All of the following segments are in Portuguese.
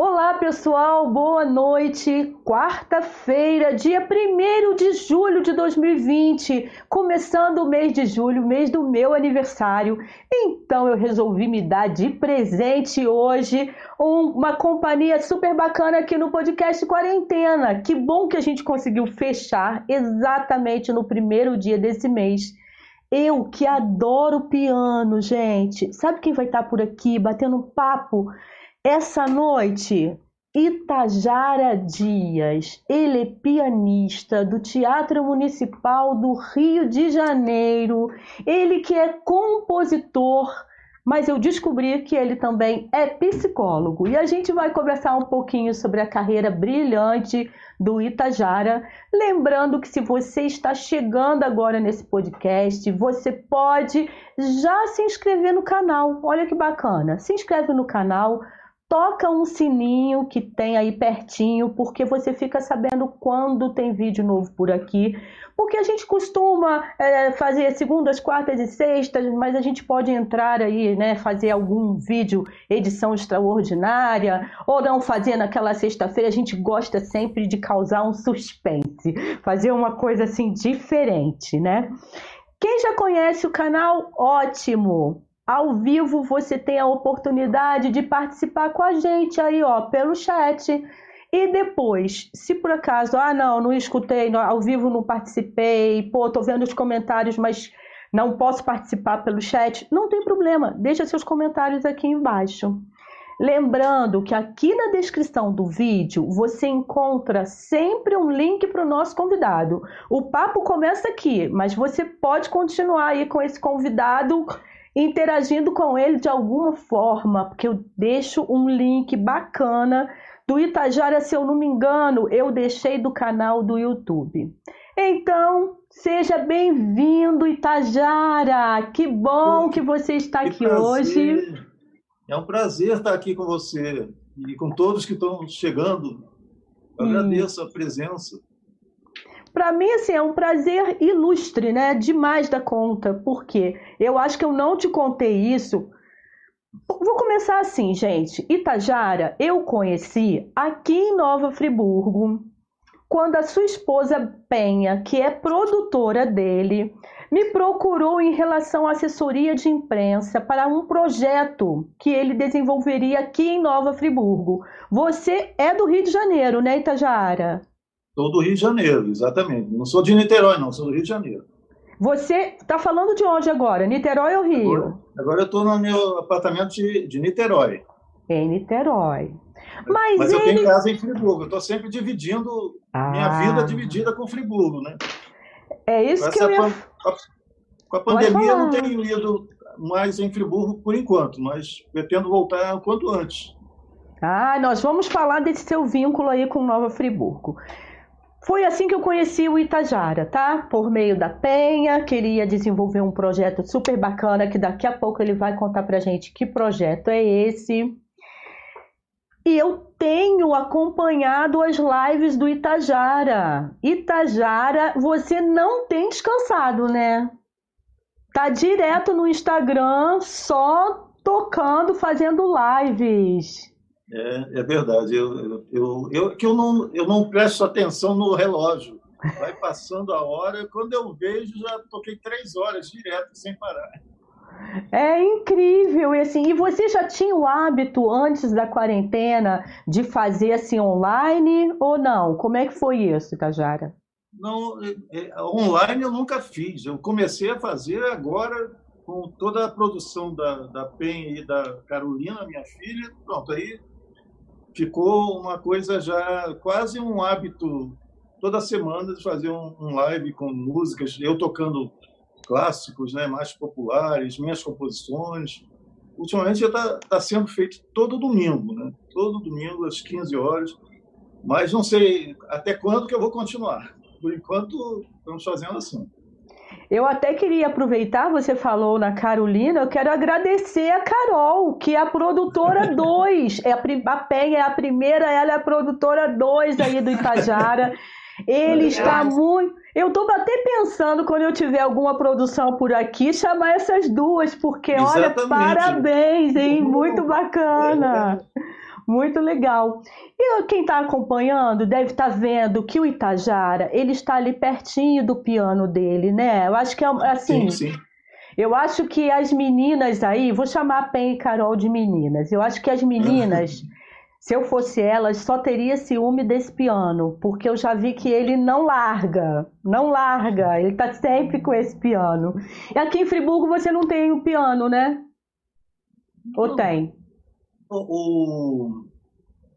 Olá, pessoal, boa noite. Quarta-feira, dia 1 de julho de 2020, começando o mês de julho, mês do meu aniversário. Então eu resolvi me dar de presente hoje uma companhia super bacana aqui no podcast Quarentena. Que bom que a gente conseguiu fechar exatamente no primeiro dia desse mês. Eu que adoro piano, gente. Sabe quem vai estar por aqui batendo papo? Essa noite, Itajara Dias, ele é pianista do Teatro Municipal do Rio de Janeiro, ele que é compositor, mas eu descobri que ele também é psicólogo. E a gente vai conversar um pouquinho sobre a carreira brilhante do Itajara. Lembrando que se você está chegando agora nesse podcast, você pode já se inscrever no canal. Olha que bacana. Se inscreve no canal, toca um sininho que tem aí pertinho, porque você fica sabendo quando tem vídeo novo por aqui. Porque a gente costuma é, fazer segundas, quartas e sextas, mas a gente pode entrar aí, né, fazer algum vídeo, edição extraordinária, ou não fazer naquela sexta-feira. A gente gosta sempre de causar um suspense, fazer uma coisa assim diferente, né? Quem já conhece o canal, ótimo! Ao vivo você tem a oportunidade de participar com a gente aí, ó, pelo chat. E depois, se por acaso, ah, não, não escutei, ao vivo não participei, pô, tô vendo os comentários, mas não posso participar pelo chat, não tem problema, deixa seus comentários aqui embaixo. Lembrando que aqui na descrição do vídeo você encontra sempre um link para o nosso convidado. O papo começa aqui, mas você pode continuar aí com esse convidado interagindo com ele de alguma forma, porque eu deixo um link bacana do Itajara, se eu não me engano, eu deixei do canal do YouTube. Então, seja bem-vindo, Itajara! Que bom que você está que aqui prazer. hoje. É um prazer estar aqui com você e com todos que estão chegando. Eu hum. agradeço a presença. Para mim, assim, é um prazer ilustre, né? Demais da conta. porque Eu acho que eu não te contei isso. Vou começar assim, gente. Itajara, eu conheci aqui em Nova Friburgo, quando a sua esposa Penha, que é produtora dele, me procurou em relação à assessoria de imprensa para um projeto que ele desenvolveria aqui em Nova Friburgo. Você é do Rio de Janeiro, né, Itajara? Sou do Rio de Janeiro, exatamente. Não sou de Niterói, não, sou do Rio de Janeiro. Você está falando de onde agora? Niterói ou Rio? Agora, agora eu estou no meu apartamento de, de Niterói. Em Niterói. Mas, Mas ele... eu tenho casa em Friburgo. Eu estou sempre dividindo ah. minha vida dividida com Friburgo, né? É isso que eu ia... Com a pandemia, eu não tenho ido mais em Friburgo por enquanto, mas pretendo voltar o quanto antes. Ah, nós vamos falar desse seu vínculo aí com Nova Friburgo. Foi assim que eu conheci o Itajara, tá? Por meio da Penha, queria desenvolver um projeto super bacana que daqui a pouco ele vai contar pra gente que projeto é esse. E eu tenho acompanhado as lives do Itajara. Itajara, você não tem descansado, né? Tá direto no Instagram, só tocando, fazendo lives. É, é verdade. Eu, eu, eu, que eu, não, eu não presto atenção no relógio. Vai passando a hora, quando eu vejo, já toquei três horas direto, sem parar. É incrível, e assim, e você já tinha o hábito antes da quarentena de fazer assim online ou não? Como é que foi isso, Cajara? Não, é, é, online eu nunca fiz. Eu comecei a fazer agora com toda a produção da, da PEN e da Carolina, minha filha. Pronto, aí ficou uma coisa já quase um hábito toda semana de fazer um, um live com músicas, eu tocando clássicos, né, mais populares, minhas composições. Ultimamente já está tá sendo feito todo domingo, né? Todo domingo às 15 horas. Mas não sei até quando que eu vou continuar. Por enquanto, estamos fazendo assim. Eu até queria aproveitar, você falou na Carolina, eu quero agradecer a Carol, que é a produtora 2. É a, a Penha é a primeira, ela é a produtora 2 aí do Itajara. Ele está muito. Eu estou até pensando, quando eu tiver alguma produção por aqui, chamar essas duas, porque, Exatamente. olha, parabéns, hein? Muito bacana. Muito legal. E quem está acompanhando deve estar tá vendo que o Itajara ele está ali pertinho do piano dele, né? Eu acho que é assim. Sim, sim. Eu acho que as meninas aí, vou chamar a Pen e Carol de meninas. Eu acho que as meninas, se eu fosse elas, só teria ciúme desse piano, porque eu já vi que ele não larga, não larga. Ele está sempre com esse piano. E aqui em Friburgo você não tem o piano, né? Ou tem? O,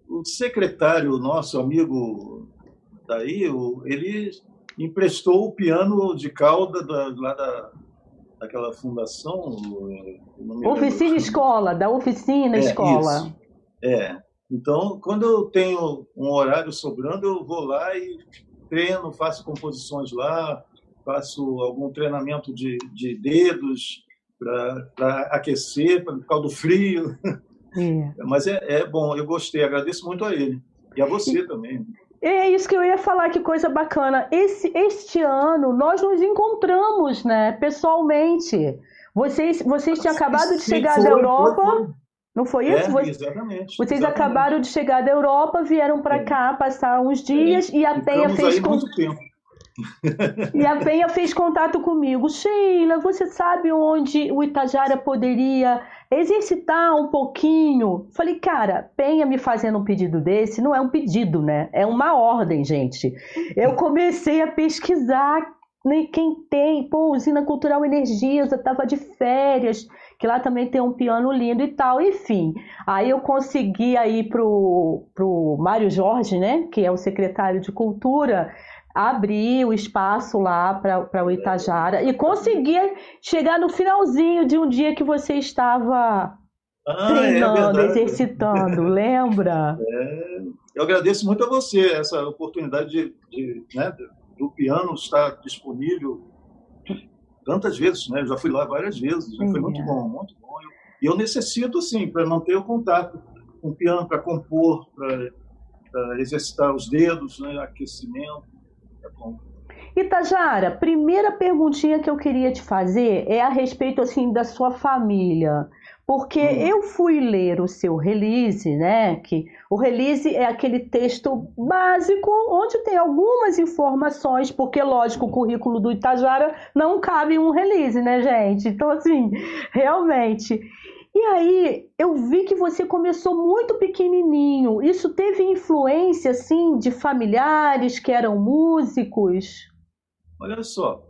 o secretário, nosso amigo daí, ele emprestou o piano de cauda da, lá da, daquela fundação. Oficina Escola, da Oficina é, Escola. Isso. É. Então, quando eu tenho um horário sobrando, eu vou lá e treino, faço composições lá, faço algum treinamento de, de dedos para aquecer, por causa do frio. É. Mas é, é bom, eu gostei, agradeço muito a ele. E a você também. É isso que eu ia falar, que coisa bacana. Esse, este ano nós nos encontramos, né, pessoalmente. Vocês, vocês tinham acabado de chegar da Europa. Foi, foi. Não foi isso? É, exatamente. Vocês exatamente. acabaram de chegar da Europa, vieram para é. cá passar uns dias é. e a Penha fez. Aí muito tempo. E a Penha fez contato comigo. Sheila, você sabe onde o Itajara poderia exercitar um pouquinho? Falei, cara, Penha me fazendo um pedido desse não é um pedido, né? É uma ordem, gente. Eu comecei a pesquisar né, quem tem, pô, usina cultural Energisa, tava de férias, que lá também tem um piano lindo e tal, enfim. Aí eu consegui aí pro, pro Mário Jorge, né, que é o secretário de cultura, abrir o espaço lá para o Itajara e conseguir chegar no finalzinho de um dia que você estava ah, é treinando, é exercitando, lembra? É, eu agradeço muito a você essa oportunidade de, de né, do piano estar disponível tantas vezes, né? Eu já fui lá várias vezes, já foi muito bom, muito bom. E eu necessito, sim, para manter o contato com o piano, para compor, para exercitar os dedos, né? aquecimento. Itajara, primeira perguntinha que eu queria te fazer é a respeito assim da sua família. Porque hum. eu fui ler o seu release, né? Que o release é aquele texto básico onde tem algumas informações, porque, lógico, o currículo do Itajara não cabe em um release, né, gente? Então, assim, realmente. E aí, eu vi que você começou muito pequenininho. Isso teve influência, assim, de familiares que eram músicos? Olha só,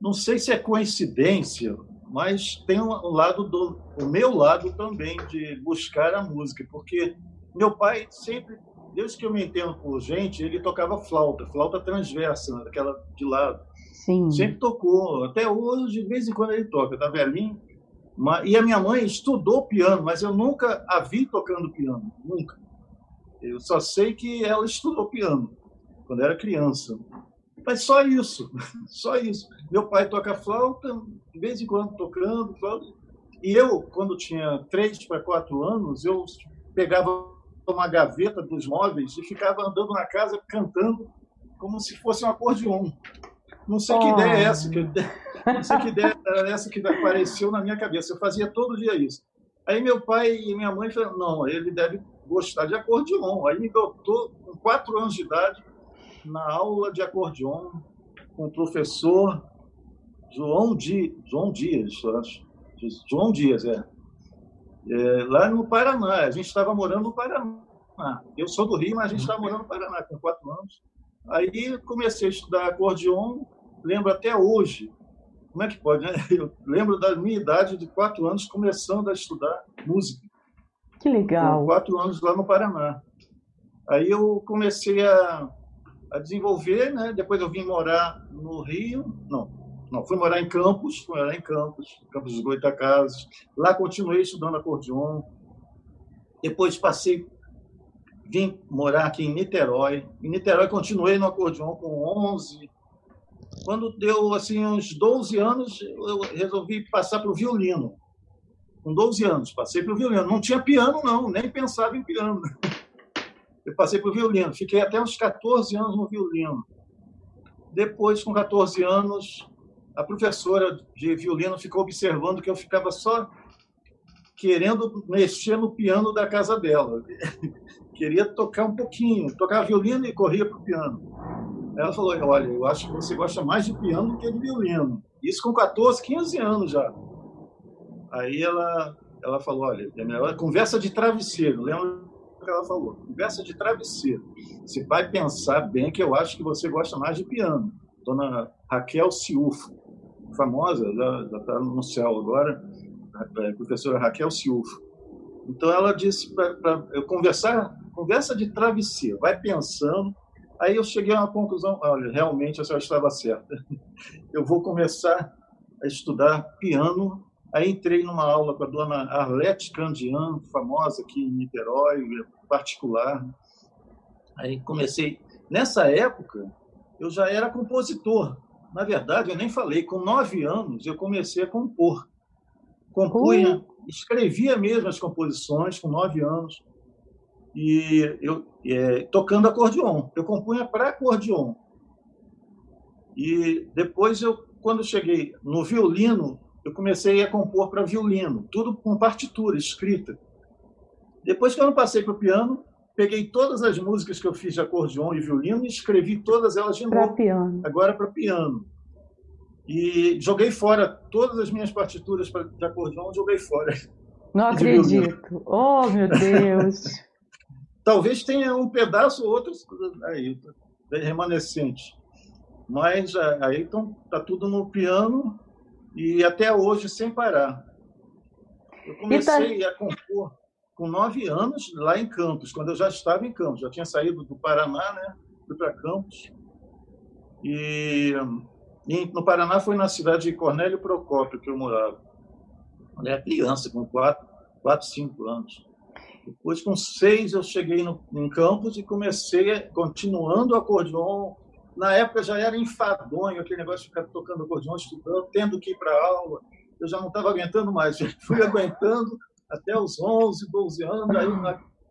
não sei se é coincidência, mas tem um lado do o meu lado também de buscar a música, porque meu pai sempre, desde que eu me entendo por gente, ele tocava flauta, flauta transversa, aquela de lado. Sim. Sempre tocou, até hoje, de vez em quando ele toca, tá velhinho. E a minha mãe estudou piano, mas eu nunca a vi tocando piano, nunca. Eu só sei que ela estudou piano quando era criança. Mas só isso, só isso. Meu pai toca flauta, de vez em quando tocando flauta. E eu, quando tinha três para quatro anos, eu pegava uma gaveta dos móveis e ficava andando na casa cantando como se fosse um acordeon. Não sei oh. que ideia é essa, que, não sei que essa que apareceu na minha cabeça. Eu fazia todo dia isso. Aí meu pai e minha mãe falaram, não, ele deve gostar de acordeon. Aí me botou, com quatro anos de idade, na aula de acordeon com o professor João, Di, João Dias, acho. João Dias, é. é. Lá no Paraná. A gente estava morando no Paraná. Eu sou do Rio, mas a gente estava morando no Paraná com quatro anos. Aí comecei a estudar acordeon, lembro até hoje. Como é que pode, né? Eu lembro da minha idade de quatro anos começando a estudar música. Que legal. Com quatro anos lá no Paraná. Aí eu comecei a a desenvolver, né? Depois eu vim morar no Rio, não, não, fui morar em Campos, fui morar em Campos, Campos dos Goitacazes. Lá continuei estudando acordeon. Depois passei, vim morar aqui em Niterói. Em Niterói continuei no acordeon com 11. Quando deu assim uns 12 anos, eu resolvi passar para o violino. Com 12 anos, passei para o violino. Não tinha piano, não, nem pensava em piano eu passei para o violino. Fiquei até uns 14 anos no violino. Depois, com 14 anos, a professora de violino ficou observando que eu ficava só querendo mexer no piano da casa dela. Queria tocar um pouquinho, tocar violino e corria para o piano. Ela falou: Olha, eu acho que você gosta mais de piano do que de violino. Isso com 14, 15 anos já. Aí ela, ela falou: Olha, ela, conversa de travesseiro. Lembra o que ela falou? Conversa de travesseiro. Você vai pensar bem que eu acho que você gosta mais de piano. Dona Raquel Ciufo, famosa, já está no céu agora professora Raquel Silva. Então ela disse para eu conversar, conversa de travesseiro, vai pensando. Aí eu cheguei a uma conclusão, olha, realmente a senhora estava certa. Eu vou começar a estudar piano. Aí entrei numa aula com a dona Arlete Candian, famosa aqui em Niterói, particular. Aí comecei. Nessa época, eu já era compositor. Na verdade, eu nem falei, com nove anos eu comecei a compor compunha, escrevia mesmo as composições com nove anos e eu é, tocando acordeon. Eu compunha para acordeon. E depois eu, quando cheguei no violino, eu comecei a compor para violino, tudo com partitura escrita. Depois que eu não passei para o piano, peguei todas as músicas que eu fiz de acordeon e violino e escrevi todas elas de novo. Piano. Agora para piano. E joguei fora todas as minhas partituras de acordeão, joguei fora. Não acredito. Oh, meu Deus. Talvez tenha um pedaço ou outro aí, remanescente. Mas aí então, tá tudo no piano e até hoje sem parar. Eu comecei tá... a compor com nove anos lá em Campos, quando eu já estava em Campos. Já tinha saído do Paraná, né? Fui para Campos. E no Paraná foi na cidade de Cornélio Procópio que eu morava. Eu era criança, com 4, 4 5 anos. Depois, com seis, eu cheguei no, em Campos e comecei, continuando o acordeon. Na época já era enfadonho, aquele negócio de ficar tocando acordeon, estudando, tendo que ir para aula. Eu já não estava aguentando mais, fui aguentando até os 11, 12 anos. Aí,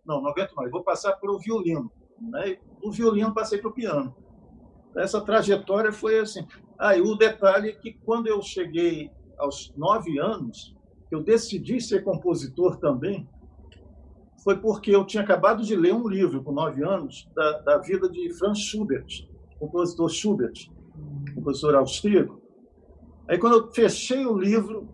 não, não aguento mais, vou passar para o violino. Né? Do violino passei para o piano. Essa trajetória foi assim. Ah, e o detalhe é que quando eu cheguei aos nove anos, eu decidi ser compositor também, foi porque eu tinha acabado de ler um livro, com nove anos, da, da vida de Franz Schubert, compositor Schubert, compositor austríaco. Aí, quando eu fechei o livro,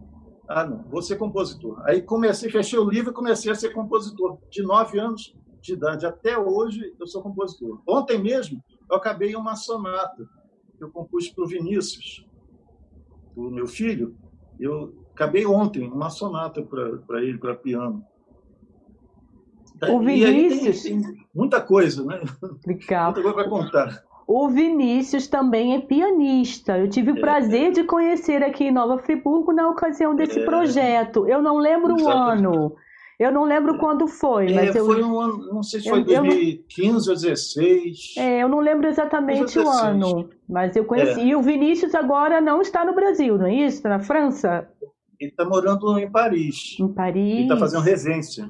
ah, não, vou ser compositor. Aí comecei, fechei o livro e comecei a ser compositor. De nove anos de idade até hoje, eu sou compositor. Ontem mesmo, eu acabei uma sonata eu compus para o Vinícius, o meu filho. Eu acabei ontem uma sonata para ele, para piano. O Vinícius. Tem, tem, muita coisa, né? Legal. Muita coisa para contar. O Vinícius também é pianista. Eu tive o é. prazer é. de conhecer aqui em Nova Friburgo na ocasião desse é. projeto. Eu não lembro Exatamente. o ano. Eu não lembro quando foi, é, mas eu. Foi um ano, não sei se foi eu, 2015 eu, ou 2016. É, eu não lembro exatamente o ano, mas eu conheci. É. E o Vinícius agora não está no Brasil, não é isso? Está na França? Ele está morando em Paris. Em Paris. Ele está fazendo regência.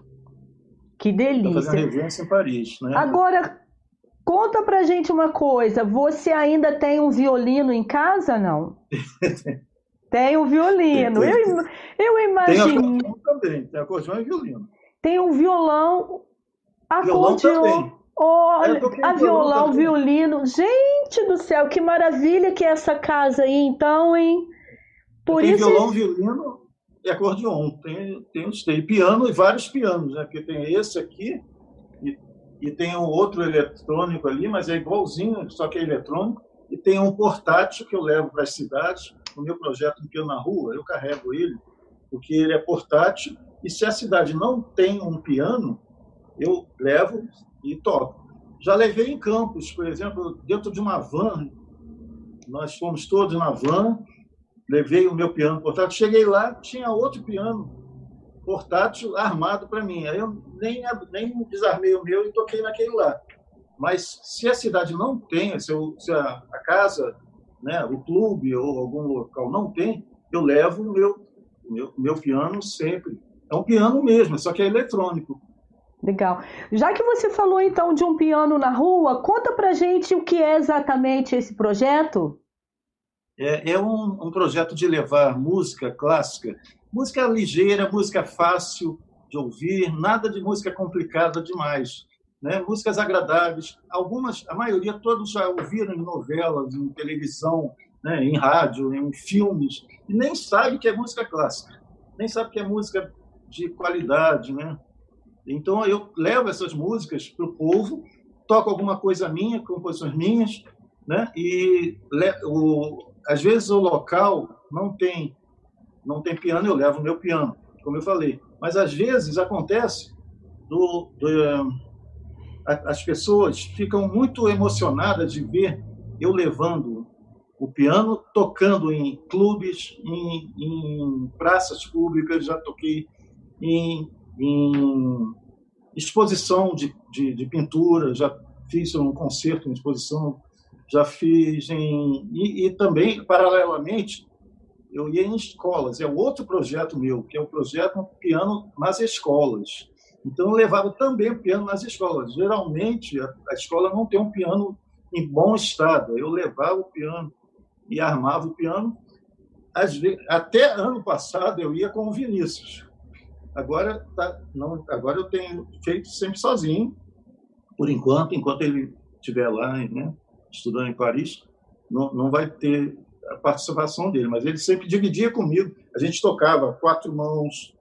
Que delícia. Fazendo regência em Paris, né? Agora, conta pra gente uma coisa. Você ainda tem um violino em casa, não? Tem o violino. Tem, tem. Eu, eu imagino. Tem acordeão também. Tem acordeão e violino. Tem um violão, acordeão. Olha, a violão, violino. Gente do céu, que maravilha que é essa casa aí, então, hein? Por tem isso... violão, violino e acordeão. Tem, tem, tem piano e vários pianos, né? Porque tem esse aqui e, e tem um outro eletrônico ali, mas é igualzinho, só que é eletrônico. E tem um portátil que eu levo para as cidades no meu projeto Piano na Rua, eu carrego ele, porque ele é portátil, e se a cidade não tem um piano, eu levo e toco. Já levei em campos, por exemplo, dentro de uma van, nós fomos todos na van, levei o meu piano portátil, cheguei lá, tinha outro piano portátil armado para mim. Aí eu nem, nem desarmei o meu e toquei naquele lá. Mas se a cidade não tem, se, eu, se a, a casa né, o clube ou algum local não tem, eu levo o meu, meu, meu piano sempre. É um piano mesmo, só que é eletrônico. Legal. Já que você falou então de um piano na rua, conta pra gente o que é exatamente esse projeto. É, é um, um projeto de levar música clássica música ligeira, música fácil de ouvir, nada de música complicada demais. Né? Músicas agradáveis. Algumas, a maioria, todos já ouviram em novelas, em televisão, né? em rádio, em filmes, e nem sabe que é música clássica, nem sabe que é música de qualidade. Né? Então, eu levo essas músicas para o povo, toco alguma coisa minha, composições minhas, né? e o, às vezes o local não tem não tem piano, eu levo o meu piano, como eu falei. Mas às vezes acontece do, do as pessoas ficam muito emocionadas de ver eu levando o piano, tocando em clubes, em, em praças públicas, já toquei em, em exposição de, de, de, pintura, já fiz um concerto em exposição, já fiz em. E, e também, paralelamente, eu ia em escolas. É outro projeto meu, que é o projeto Piano nas Escolas. Então, eu levava também o piano nas escolas. Geralmente, a, a escola não tem um piano em bom estado. Eu levava o piano e armava o piano. Vezes, até ano passado, eu ia com o Vinícius. Agora, tá, não, agora eu tenho feito sempre sozinho, por enquanto, enquanto ele estiver lá, né, estudando em Paris, não, não vai ter a participação dele, mas ele sempre dividia comigo. A gente tocava quatro mãos.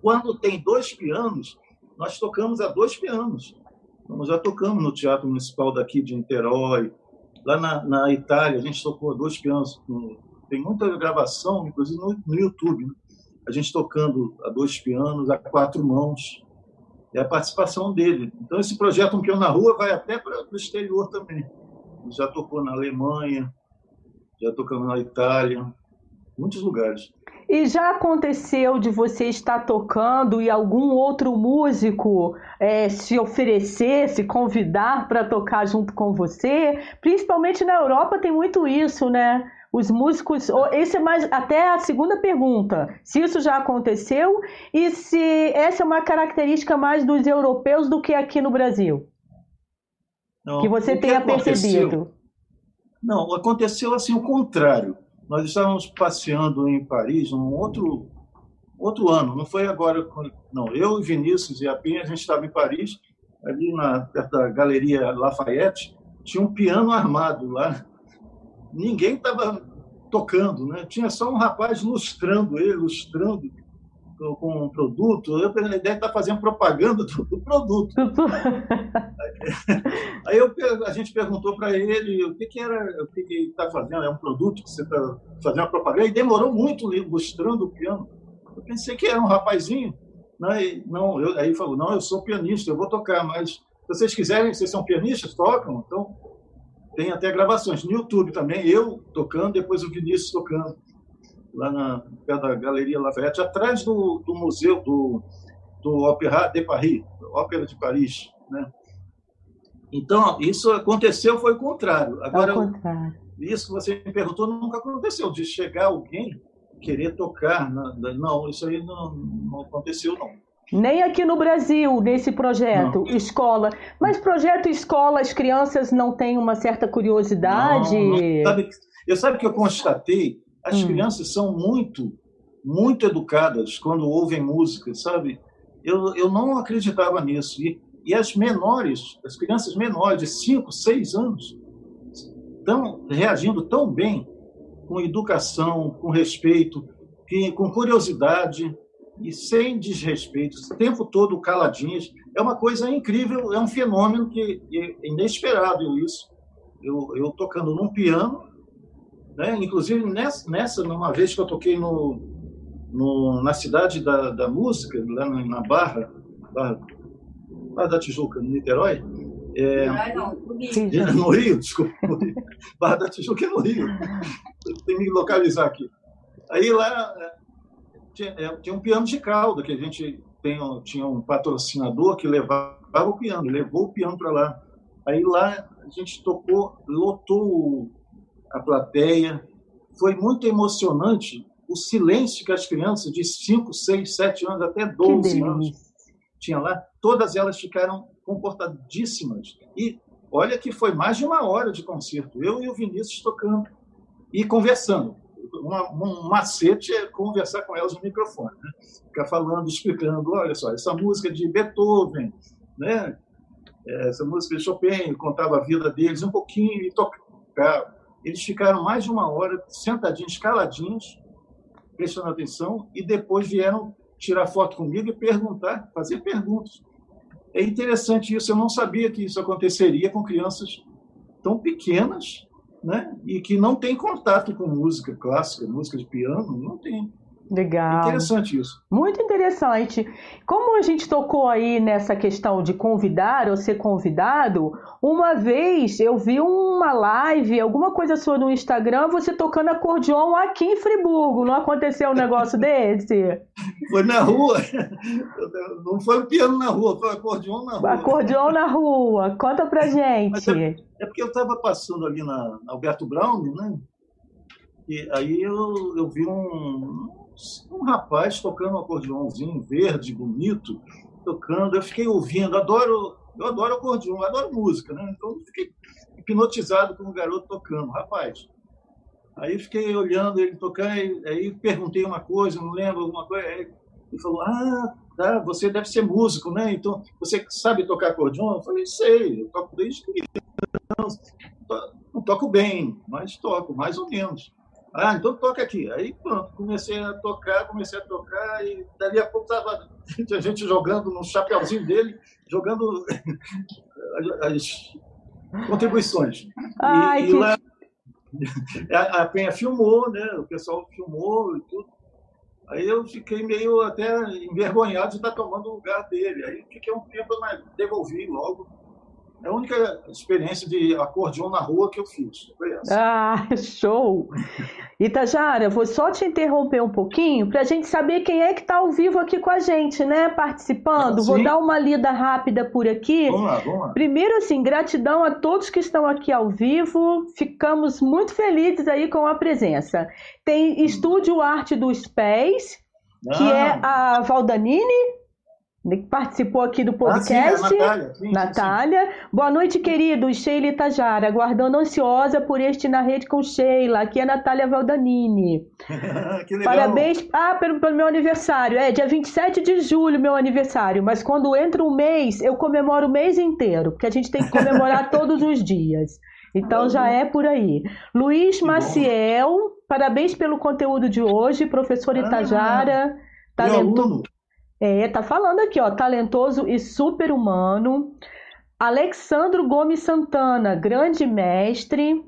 Quando tem dois pianos, nós tocamos a dois pianos. Nós já tocamos no Teatro Municipal daqui de Niterói. Lá na, na Itália, a gente tocou a dois pianos. Tem muita gravação, inclusive no, no YouTube. Né? A gente tocando a dois pianos, a quatro mãos. É a participação dele. Então, esse projeto Um Piano na Rua vai até para o exterior também. Já tocou na Alemanha, já tocamos na Itália, muitos lugares. E já aconteceu de você estar tocando e algum outro músico é, se oferecer, se convidar para tocar junto com você? Principalmente na Europa tem muito isso, né? Os músicos. Esse é mais até a segunda pergunta. Se isso já aconteceu e se essa é uma característica mais dos europeus do que aqui no Brasil? Não, que você tenha percebido. Não, aconteceu assim o contrário. Nós estávamos passeando em Paris num outro outro ano, não foi agora, não. Eu, Vinícius e a Pinha, a gente estava em Paris, ali na perto da Galeria Lafayette, tinha um piano armado lá. Ninguém estava tocando, né? Tinha só um rapaz lustrando ele, lustrando com um produto, eu, deve estar fazendo propaganda do, do produto. Aí eu, a gente perguntou para ele o que, que era, o que, ele está fazendo, é um produto que você está fazendo propaganda, e demorou muito mostrando o piano. Eu pensei que era um rapazinho, né? Não, eu, aí ele falou, não, eu sou pianista, eu vou tocar, mas se vocês quiserem, vocês são pianistas, tocam, então tem até gravações no YouTube também, eu tocando, depois o Vinícius tocando lá na perto da Galeria Lafayette, atrás do, do museu do, do Opéra de Paris, Ópera de Paris, né? Então, isso aconteceu, foi o contrário. Agora, é o contrário. isso que você me perguntou nunca aconteceu, de chegar alguém querer tocar. Não, isso aí não, não aconteceu, não. Nem aqui no Brasil, nesse projeto, não. escola. Mas projeto escola, as crianças não têm uma certa curiosidade? Não, não. Sabe, eu sabe que eu constatei as hum. crianças são muito, muito educadas quando ouvem música, sabe? Eu, eu não acreditava nisso. E, e as menores, as crianças menores de 5, 6 anos, estão reagindo tão bem, com educação, com respeito, com curiosidade e sem desrespeito, o tempo todo caladinhas. É uma coisa incrível, é um fenômeno que é inesperado isso. Eu, eu tocando num piano né? Inclusive, nessa, nessa, numa vez que eu toquei no, no, na cidade da, da música, lá na, na Barra, Barra, Barra da Tijuca, no Niterói, é, não, no Rio. No Rio, desculpa. No Rio. Barra da Tijuca é no Rio. Tem que me localizar aqui. Aí lá é, tinha, é, tinha, um piano de cauda, que a gente tem, tinha um patrocinador que levava o piano, levou o piano para lá. Aí lá a gente tocou, lotou a plateia. Foi muito emocionante o silêncio que as crianças de 5, 6, 7 anos, até 12 anos, tinham lá. Todas elas ficaram comportadíssimas. E olha que foi mais de uma hora de concerto. Eu e o Vinícius tocando e conversando. uma, um macete é conversar com elas no microfone, né? ficar falando, explicando, olha só, essa música de Beethoven, né? essa música de Chopin, contava a vida deles um pouquinho e tocava. Eles ficaram mais de uma hora sentadinhos, caladinhos, prestando atenção, e depois vieram tirar foto comigo e perguntar, fazer perguntas. É interessante isso, eu não sabia que isso aconteceria com crianças tão pequenas, né? E que não têm contato com música clássica, música de piano, não tem. Legal. Interessante isso. Muito interessante. Como a gente tocou aí nessa questão de convidar ou ser convidado, uma vez eu vi uma live, alguma coisa sua no Instagram, você tocando acordeon aqui em Friburgo. Não aconteceu um negócio desse? Foi na rua. Não foi o piano na rua, foi o acordeon na rua. Acordeon na rua. Conta pra gente. É, é, porque eu estava passando ali na, na Alberto Brown, né? E aí eu, eu vi um, um rapaz tocando um acordeãozinho verde, bonito, tocando. Eu fiquei ouvindo, adoro, eu adoro acordeão, adoro música, né? Então fiquei hipnotizado com o garoto tocando, rapaz. Aí fiquei olhando ele tocando, aí perguntei uma coisa, não lembro alguma coisa. Aí ele falou: Ah, tá, você deve ser músico, né? Então você sabe tocar acordeão? Eu falei: Sei, eu toco desde criança. Não toco bem, mas toco, mais ou menos. Ah, então toca aqui. Aí pronto, comecei a tocar, comecei a tocar e dali a pouco tava a gente jogando no chapéuzinho dele, jogando as contribuições. Ai, e, que... e lá a Penha filmou, né? O pessoal filmou e tudo. Aí eu fiquei meio até envergonhado de estar tomando o lugar dele. Aí fiquei um tempo, mas devolvi logo. É a única experiência de acordeon na rua que eu fiz. Ah, show! Itajara, vou só te interromper um pouquinho para a gente saber quem é que está ao vivo aqui com a gente, né? Participando. Ah, vou dar uma lida rápida por aqui. Vamos lá, vamos lá. Primeiro, assim, gratidão a todos que estão aqui ao vivo. Ficamos muito felizes aí com a presença. Tem hum. Estúdio Arte dos Pés, que é ah. é a Valdanini participou aqui do podcast. Ah, sim, Natália. Sim, Natália. Sim, Boa noite, queridos. Sheila Itajara, aguardando ansiosa por este Na Rede com Sheila. Aqui é Natália Valdanini. que legal. Parabéns. Ah, pelo, pelo meu aniversário. É dia 27 de julho, meu aniversário. Mas quando entra um mês, eu comemoro o mês inteiro, porque a gente tem que comemorar todos os dias. Então já é por aí. Luiz que Maciel, bom. parabéns pelo conteúdo de hoje, professor ah, Itajara. Ah, talentoso. É, tá falando aqui, ó, talentoso e super-humano. Alexandro Gomes Santana, grande mestre.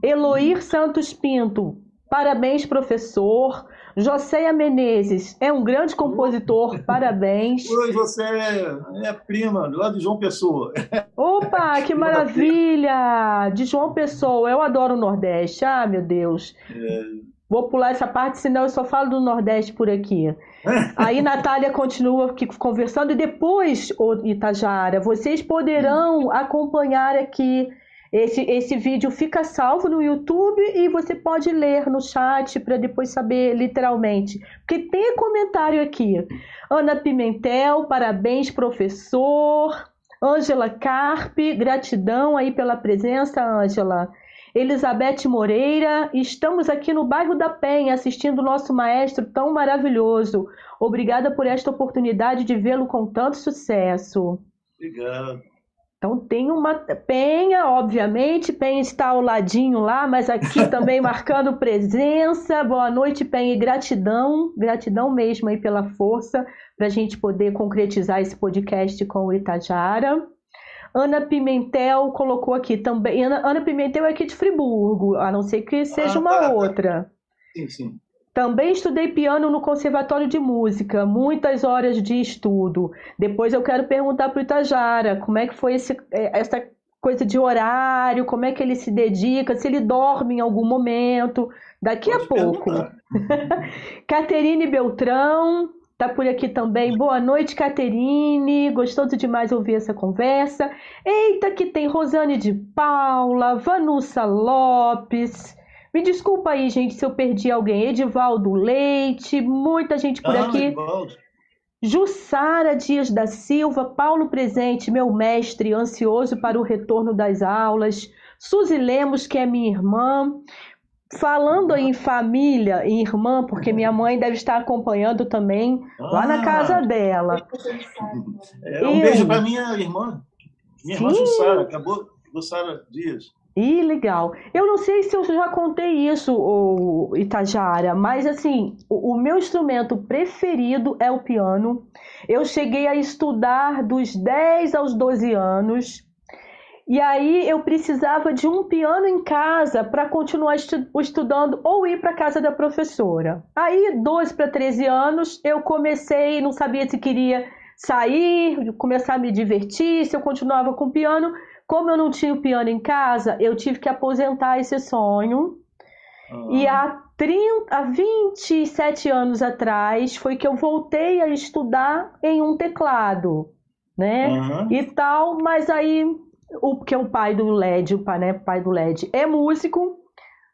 Eloir Santos Pinto, parabéns, professor. Joséia Menezes é um grande compositor, parabéns. Oi, você é, é prima, lá de João Pessoa. Opa, que maravilha! De João Pessoa, eu adoro o Nordeste. Ah, meu Deus. É. Vou pular essa parte, senão eu só falo do Nordeste por aqui. Aí Natália continua aqui conversando e depois, Itajara, vocês poderão acompanhar aqui. Esse, esse vídeo fica salvo no YouTube e você pode ler no chat para depois saber literalmente. Porque tem comentário aqui. Ana Pimentel, parabéns, professor. Ângela Carpe, gratidão aí pela presença, Ângela. Elizabeth Moreira, estamos aqui no bairro da Penha assistindo o nosso maestro tão maravilhoso. Obrigada por esta oportunidade de vê-lo com tanto sucesso. Obrigado. Então tem uma Penha, obviamente, Penha está ao ladinho lá, mas aqui também marcando presença. Boa noite, Penha, e gratidão, gratidão mesmo aí pela força para a gente poder concretizar esse podcast com o Itajara. Ana Pimentel colocou aqui também. Ana, Ana Pimentel é aqui de Friburgo, a não ser que seja ah, uma tá, tá. outra. Sim, sim. Também estudei piano no Conservatório de Música, muitas horas de estudo. Depois eu quero perguntar para o Itajara como é que foi esse, é, essa coisa de horário, como é que ele se dedica, se ele dorme em algum momento. Daqui Pode a pouco. Caterine Beltrão, Tá por aqui também. Boa noite, Caterine. Gostoso demais ouvir essa conversa. Eita, que tem Rosane de Paula, Vanussa Lopes. Me desculpa aí, gente, se eu perdi alguém. Edivaldo Leite, muita gente por ah, aqui. Edivaldo. Jussara Dias da Silva, Paulo Presente, meu mestre, ansioso para o retorno das aulas. Suzy Lemos, que é minha irmã. Falando em família e irmã, porque minha mãe deve estar acompanhando também ah, lá na casa dela. É, um eu... beijo para minha irmã, minha Sim. irmã Jussara, acabou, Jussara Dias. Ih, legal. Eu não sei se eu já contei isso, o Itajara, mas assim, o, o, meu instrumento preferido é o piano. Eu cheguei a estudar dos 10 aos 12 anos. E aí eu precisava de um piano em casa para continuar estu estudando ou ir para casa da professora. Aí, 12 para 13 anos, eu comecei, não sabia se queria sair, começar a me divertir, se eu continuava com o piano. Como eu não tinha o piano em casa, eu tive que aposentar esse sonho. E há, 30, há 27 anos atrás foi que eu voltei a estudar em um teclado, né? Uhum. E tal, mas aí o que é o pai do LED, o pai, né, pai do LED é músico.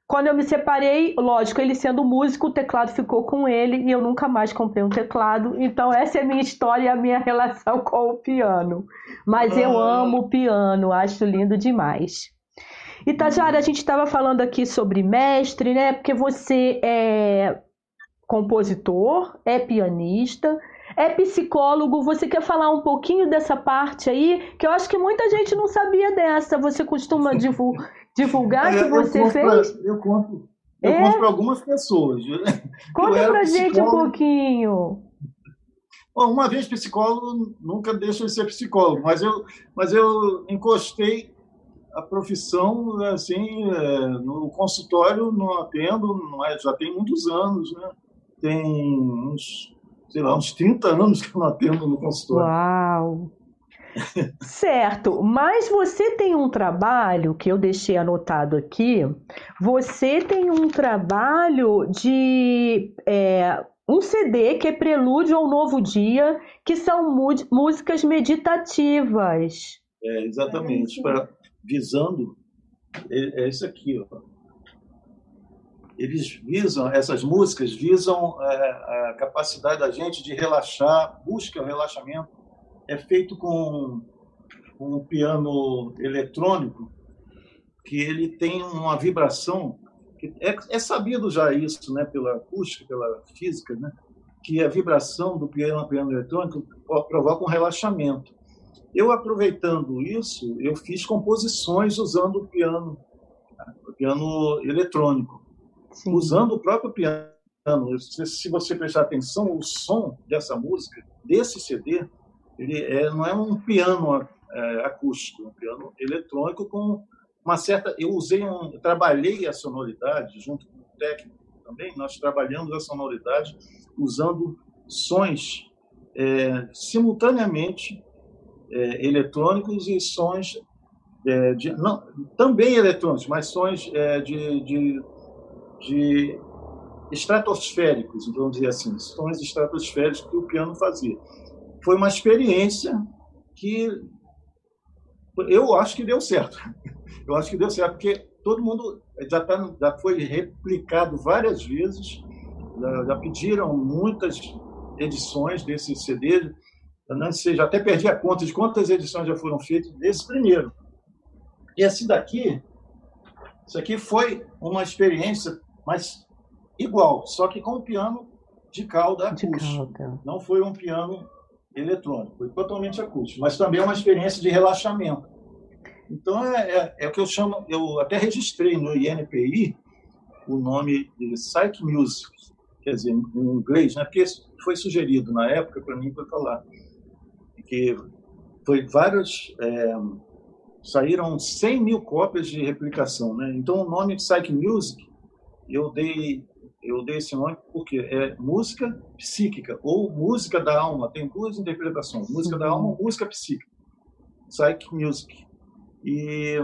Quando eu me separei, lógico, ele sendo músico, o teclado ficou com ele e eu nunca mais comprei um teclado. Então essa é a minha história e a minha relação com o piano. Mas eu ah. amo o piano, acho lindo demais. E Tajara, a gente estava falando aqui sobre mestre, né? Porque você é compositor, é pianista, é psicólogo. Você quer falar um pouquinho dessa parte aí? Que eu acho que muita gente não sabia dessa. Você costuma divulgar é, que você fez? Pra, eu conto, eu é? conto para algumas pessoas. Conta para gente um pouquinho. Bom, uma vez psicólogo, nunca deixa de ser psicólogo, mas eu, mas eu encostei a profissão assim é, no consultório não atendo mas já tem muitos anos né tem uns sei lá, uns 30 anos que eu não atendo no consultório. Uau! certo, mas você tem um trabalho que eu deixei anotado aqui. Você tem um trabalho de é, um CD que é prelúdio ao novo dia, que são músicas meditativas. É, exatamente, para visando é, é isso aqui, ó eles visam, essas músicas visam é, a capacidade da gente de relaxar, busca o relaxamento. É feito com, com um piano eletrônico que ele tem uma vibração que é, é, sabido já isso, né, pela acústica, pela física, né, que a vibração do piano, piano eletrônico provoca um relaxamento. Eu aproveitando isso, eu fiz composições usando o piano, o piano eletrônico. Sim. usando o próprio piano. Se você prestar atenção, o som dessa música, desse CD, ele é, não é um piano é, acústico, é um piano eletrônico com uma certa. Eu usei um, eu trabalhei a sonoridade junto com o técnico também. Nós trabalhamos a sonoridade usando sons é, simultaneamente é, eletrônicos e sons é, de, não, também eletrônicos, mas sons é, de, de de estratosféricos, vamos dizer assim, sons estratosféricos que o piano fazia. Foi uma experiência que eu acho que deu certo. Eu acho que deu certo, porque todo mundo já, tá, já foi replicado várias vezes, já, já pediram muitas edições desse CD, não sei, já até perdi a conta de quantas edições já foram feitas desse primeiro. E esse daqui, isso aqui foi uma experiência mas igual, só que com o piano de cauda acústica. Não foi um piano eletrônico, foi totalmente acústico, mas também é uma experiência de relaxamento. Então é, é, é, o que eu chamo, eu até registrei no INPI o nome de Psych Music, quer dizer, em inglês, né? porque foi sugerido na época para mim para falar, que foi vários, é, saíram 100 mil cópias de replicação, né? então o nome Psych Music eu dei eu dei esse nome porque é música psíquica ou música da alma. Tem duas interpretações: música da alma, música psíquica, psychic music. E,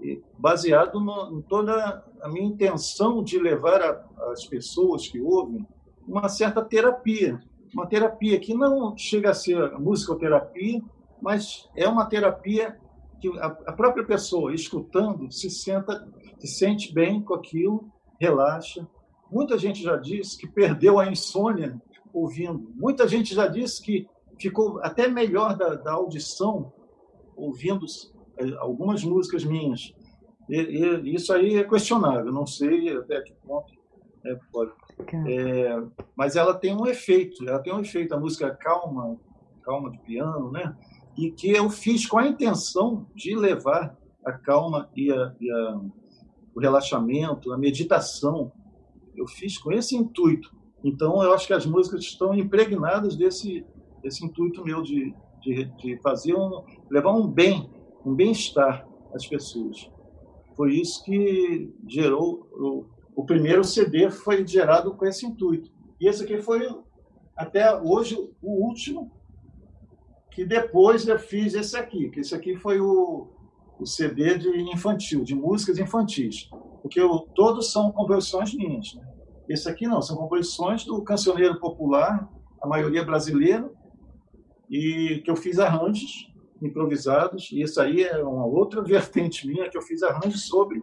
e baseado no, em toda a minha intenção de levar a, as pessoas que ouvem uma certa terapia, uma terapia que não chega a ser musicoterapia, mas é uma terapia que a, a própria pessoa escutando se senta, se sente bem com aquilo relaxa. Muita gente já disse que perdeu a insônia ouvindo. Muita gente já disse que ficou até melhor da, da audição ouvindo eh, algumas músicas minhas. E, e, isso aí é questionável, não sei até que ponto é, pode. É, mas ela tem um efeito, ela tem um efeito, a música calma, calma de piano, né? E que eu fiz com a intenção de levar a calma e, a, e a, relaxamento, a meditação. Eu fiz com esse intuito. Então, eu acho que as músicas estão impregnadas desse, desse intuito meu de, de, de fazer um, levar um bem, um bem-estar às pessoas. Foi isso que gerou o, o primeiro CD foi gerado com esse intuito. E esse aqui foi até hoje o último que depois eu fiz esse aqui, que esse aqui foi o, o CD de infantil, de músicas infantis, porque eu, todos são composições minhas. Né? Esse aqui não, são composições do cancioneiro popular, a maioria brasileiro, e que eu fiz arranjos improvisados, e isso aí é uma outra vertente minha, que eu fiz arranjos sobre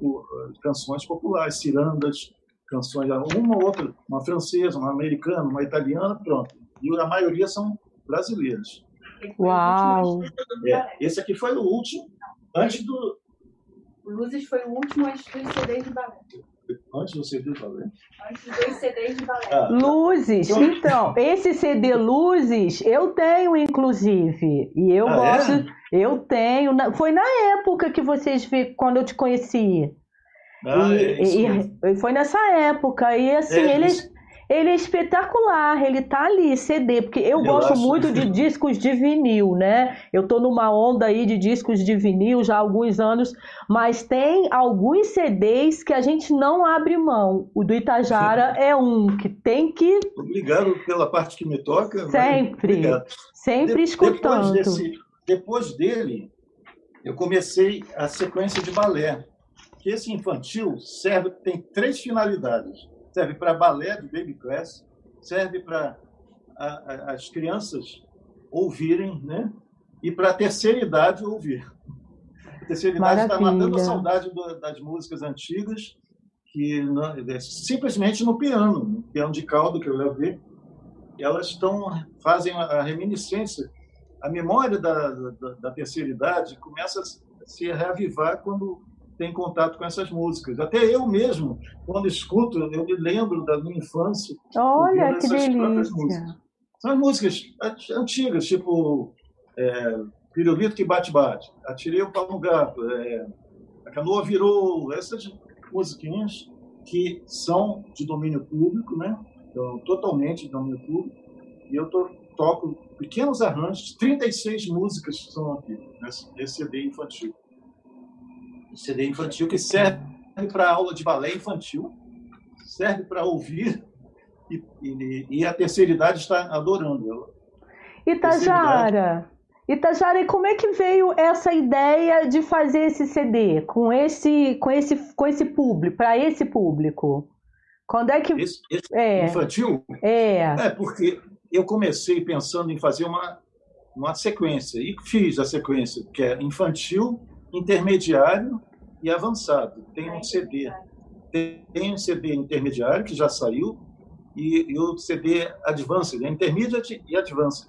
o, canções populares, cirandas, canções, uma ou outra, uma francesa, uma americana, uma italiana, pronto. E a maioria são brasileiras. Uau! É, esse aqui foi o último, antes do... Luzes foi o último antes do CD de balé. Antes do CD de balé? Antes dos CDs de balé. Ah, Luzes, então, então, esse CD Luzes eu tenho, inclusive. E eu ah, gosto. É? Eu tenho. Foi na época que vocês viram, quando eu te conheci. Ah, e, é e, foi nessa época. E assim, é, eles. Ele é espetacular, ele tá ali, CD, porque eu, eu gosto acho... muito de discos de vinil, né? Eu tô numa onda aí de discos de vinil já há alguns anos, mas tem alguns CDs que a gente não abre mão. O do Itajara Sim. é um que tem que. Obrigado pela parte que me toca. Sempre. Sempre de, escutando. Depois, desse, depois dele, eu comecei a sequência de balé. Que esse infantil serve, tem três finalidades serve para balé de baby class, serve para as crianças ouvirem, né? E para a terceira idade ouvir. A terceira idade está matando a saudade do, das músicas antigas, que não, é simplesmente no piano, no piano de caldo que eu levei, elas estão fazem a reminiscência, a memória da, da, da terceira idade começa a se reavivar quando tem contato com essas músicas. Até eu mesmo, quando escuto, eu me lembro da minha infância. Olha, que delícia! São músicas antigas, tipo é, Pirulito que bate-bate, Atirei o pau no gato, é, A canoa virou, essas musiquinhas que são de domínio público, né? Então, totalmente de domínio público. E eu tô, toco pequenos arranjos, 36 músicas são aqui, nesse, nesse CD infantil. CD infantil que serve para aula de balé infantil, serve para ouvir e, e, e, a terceira idade está adorando ela. Itajara, Itajara, e como é que veio essa ideia de fazer esse CD com esse, com esse, com esse público, para esse público? Quando é que esse, esse é. infantil? É. É porque eu comecei pensando em fazer uma uma sequência e fiz a sequência que é infantil, intermediário e avançado. Tem um CD, tem um CD intermediário que já saiu e, e o CD Advanced, é Intermediate e Advanced,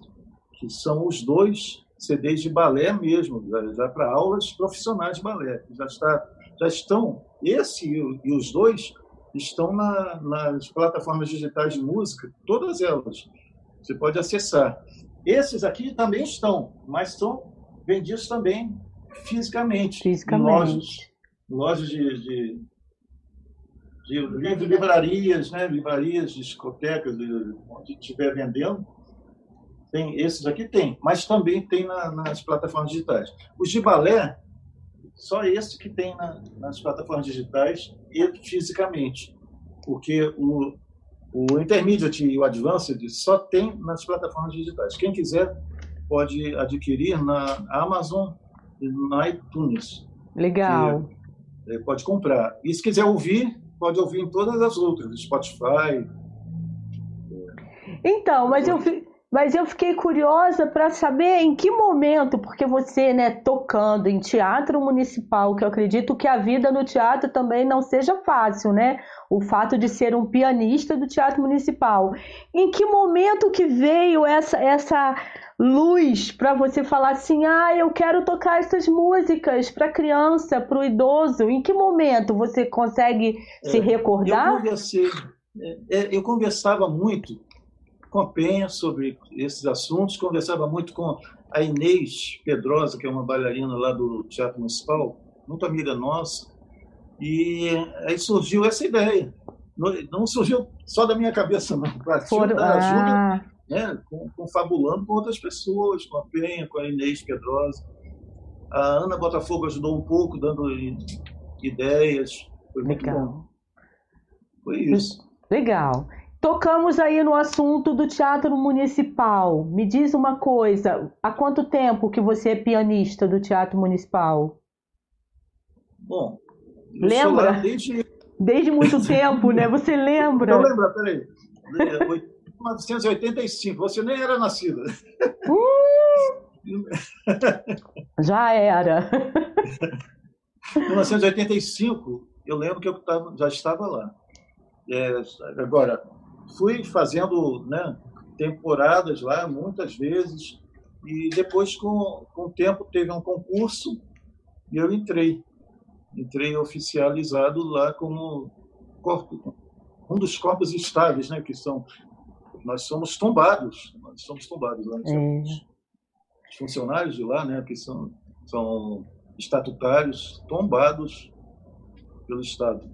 que são os dois CDs de balé mesmo, já, já para aulas profissionais de balé. Já está, já estão esse e, e os dois estão na, nas plataformas digitais de música, todas elas. Você pode acessar. Esses aqui também estão, mas são vendidos também fisicamente, fisicamente. lojas lojas de, de, de, de livrarias, né? livrarias, discotecas, onde estiver vendendo. Tem, esses aqui tem, mas também tem na, nas plataformas digitais. Os de balé, só esse que tem na, nas plataformas digitais e fisicamente, porque o, o Intermediate e o Advanced só tem nas plataformas digitais. Quem quiser pode adquirir na Amazon na iTunes. Legal. Que, pode comprar. E se quiser ouvir, pode ouvir em todas as outras, Spotify. Então, mas eu, Mas eu fiquei curiosa para saber em que momento, porque você, né, tocando em teatro municipal, que eu acredito que a vida no teatro também não seja fácil, né? O fato de ser um pianista do teatro municipal. Em que momento que veio essa essa luz para você falar assim: "Ah, eu quero tocar essas músicas para criança, para o idoso"? Em que momento você consegue é, se recordar? Eu, conversei, é, é, eu conversava muito com a Penha sobre esses assuntos, conversava muito com a Inês Pedrosa, que é uma bailarina lá do Teatro Municipal, muito amiga nossa, e aí surgiu essa ideia. Não surgiu só da minha cabeça, não. Partiu da ajuda, ah. né, confabulando com outras pessoas, com a Penha, com a Inês Pedrosa. A Ana Botafogo ajudou um pouco, dando ideias. Foi muito Legal. bom. Foi isso. Legal. Tocamos aí no assunto do teatro municipal. Me diz uma coisa, há quanto tempo que você é pianista do teatro municipal? Bom, lembra? Desde... desde... muito tempo, né? Você lembra? Eu lembro, peraí. 1985, você nem era nascida. Uh! Já era. 1985, eu lembro que eu tava, já estava lá. É, agora, fui fazendo né, temporadas lá, muitas vezes, e depois, com, com o tempo, teve um concurso e eu entrei. Entrei oficializado lá como corpo, um dos corpos estáveis, né, que são nós somos tombados, nós somos tombados lá, é. os funcionários de lá, né, que são são estatutários tombados pelo Estado.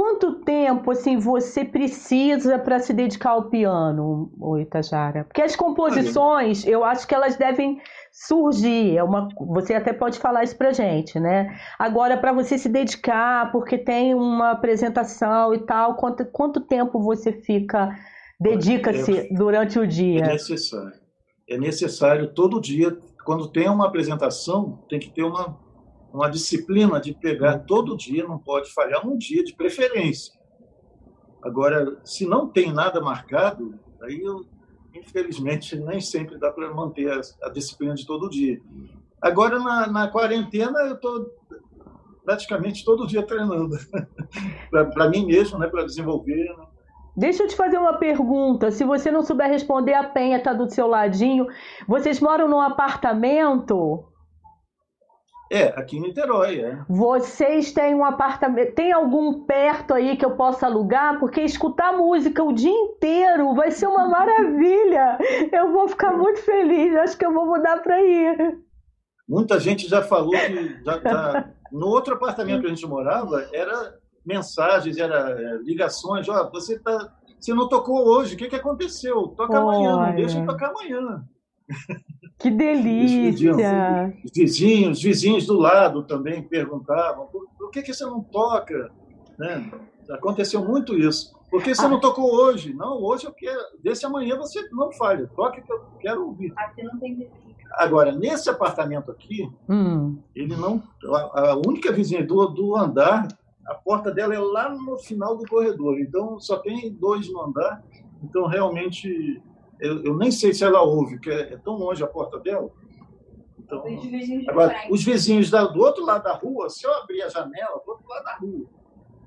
Quanto tempo assim você precisa para se dedicar ao piano, Itajara? Porque as composições, eu acho que elas devem surgir. É uma, você até pode falar isso para gente, né? Agora, para você se dedicar, porque tem uma apresentação e tal, quanto, quanto tempo você fica, dedica-se é, durante o dia? É necessário. É necessário todo dia, quando tem uma apresentação, tem que ter uma uma disciplina de pegar uhum. todo dia, não pode falhar um dia de preferência. Agora, se não tem nada marcado, aí eu, infelizmente nem sempre dá para manter a, a, disciplina de todo dia. Agora, na, na quarentena, eu estou praticamente todo dia treinando para mim mesmo, né, para desenvolver. Né? Deixa eu te fazer uma pergunta. Se você não souber responder, a Penha está do seu ladinho. Vocês moram num apartamento? É, aqui em Niterói, é. Vocês têm um apartamento, tem algum perto aí que eu possa alugar? Porque escutar música o dia inteiro vai ser uma maravilha. Eu vou ficar muito feliz, acho que eu vou mudar para ir. Muita gente já falou que já, já... no outro apartamento que a gente morava, era mensagens, era é, ligações, ó, oh, você tá, você não tocou hoje, o que que aconteceu? Toca amanhã, não deixa eu tocar amanhã. Que delícia! Os vizinhos, os vizinhos do lado também perguntavam por, por que, que você não toca? Né? Aconteceu muito isso. Por que você ah. não tocou hoje? Não, hoje eu quero. Desse amanhã você não falha. Toque que eu quero ouvir. Aqui não tem Agora, nesse apartamento aqui, hum. ele não. A, a, única vizinha do, do andar, a porta dela é lá no final do corredor. Então só tem dois no andar. Então realmente eu, eu, nem sei se ela ouve, porque é, é tão longe a porta dela. Então, agora, os vizinhos da, do outro lado da rua, se eu abrir a janela, do outro lado da rua,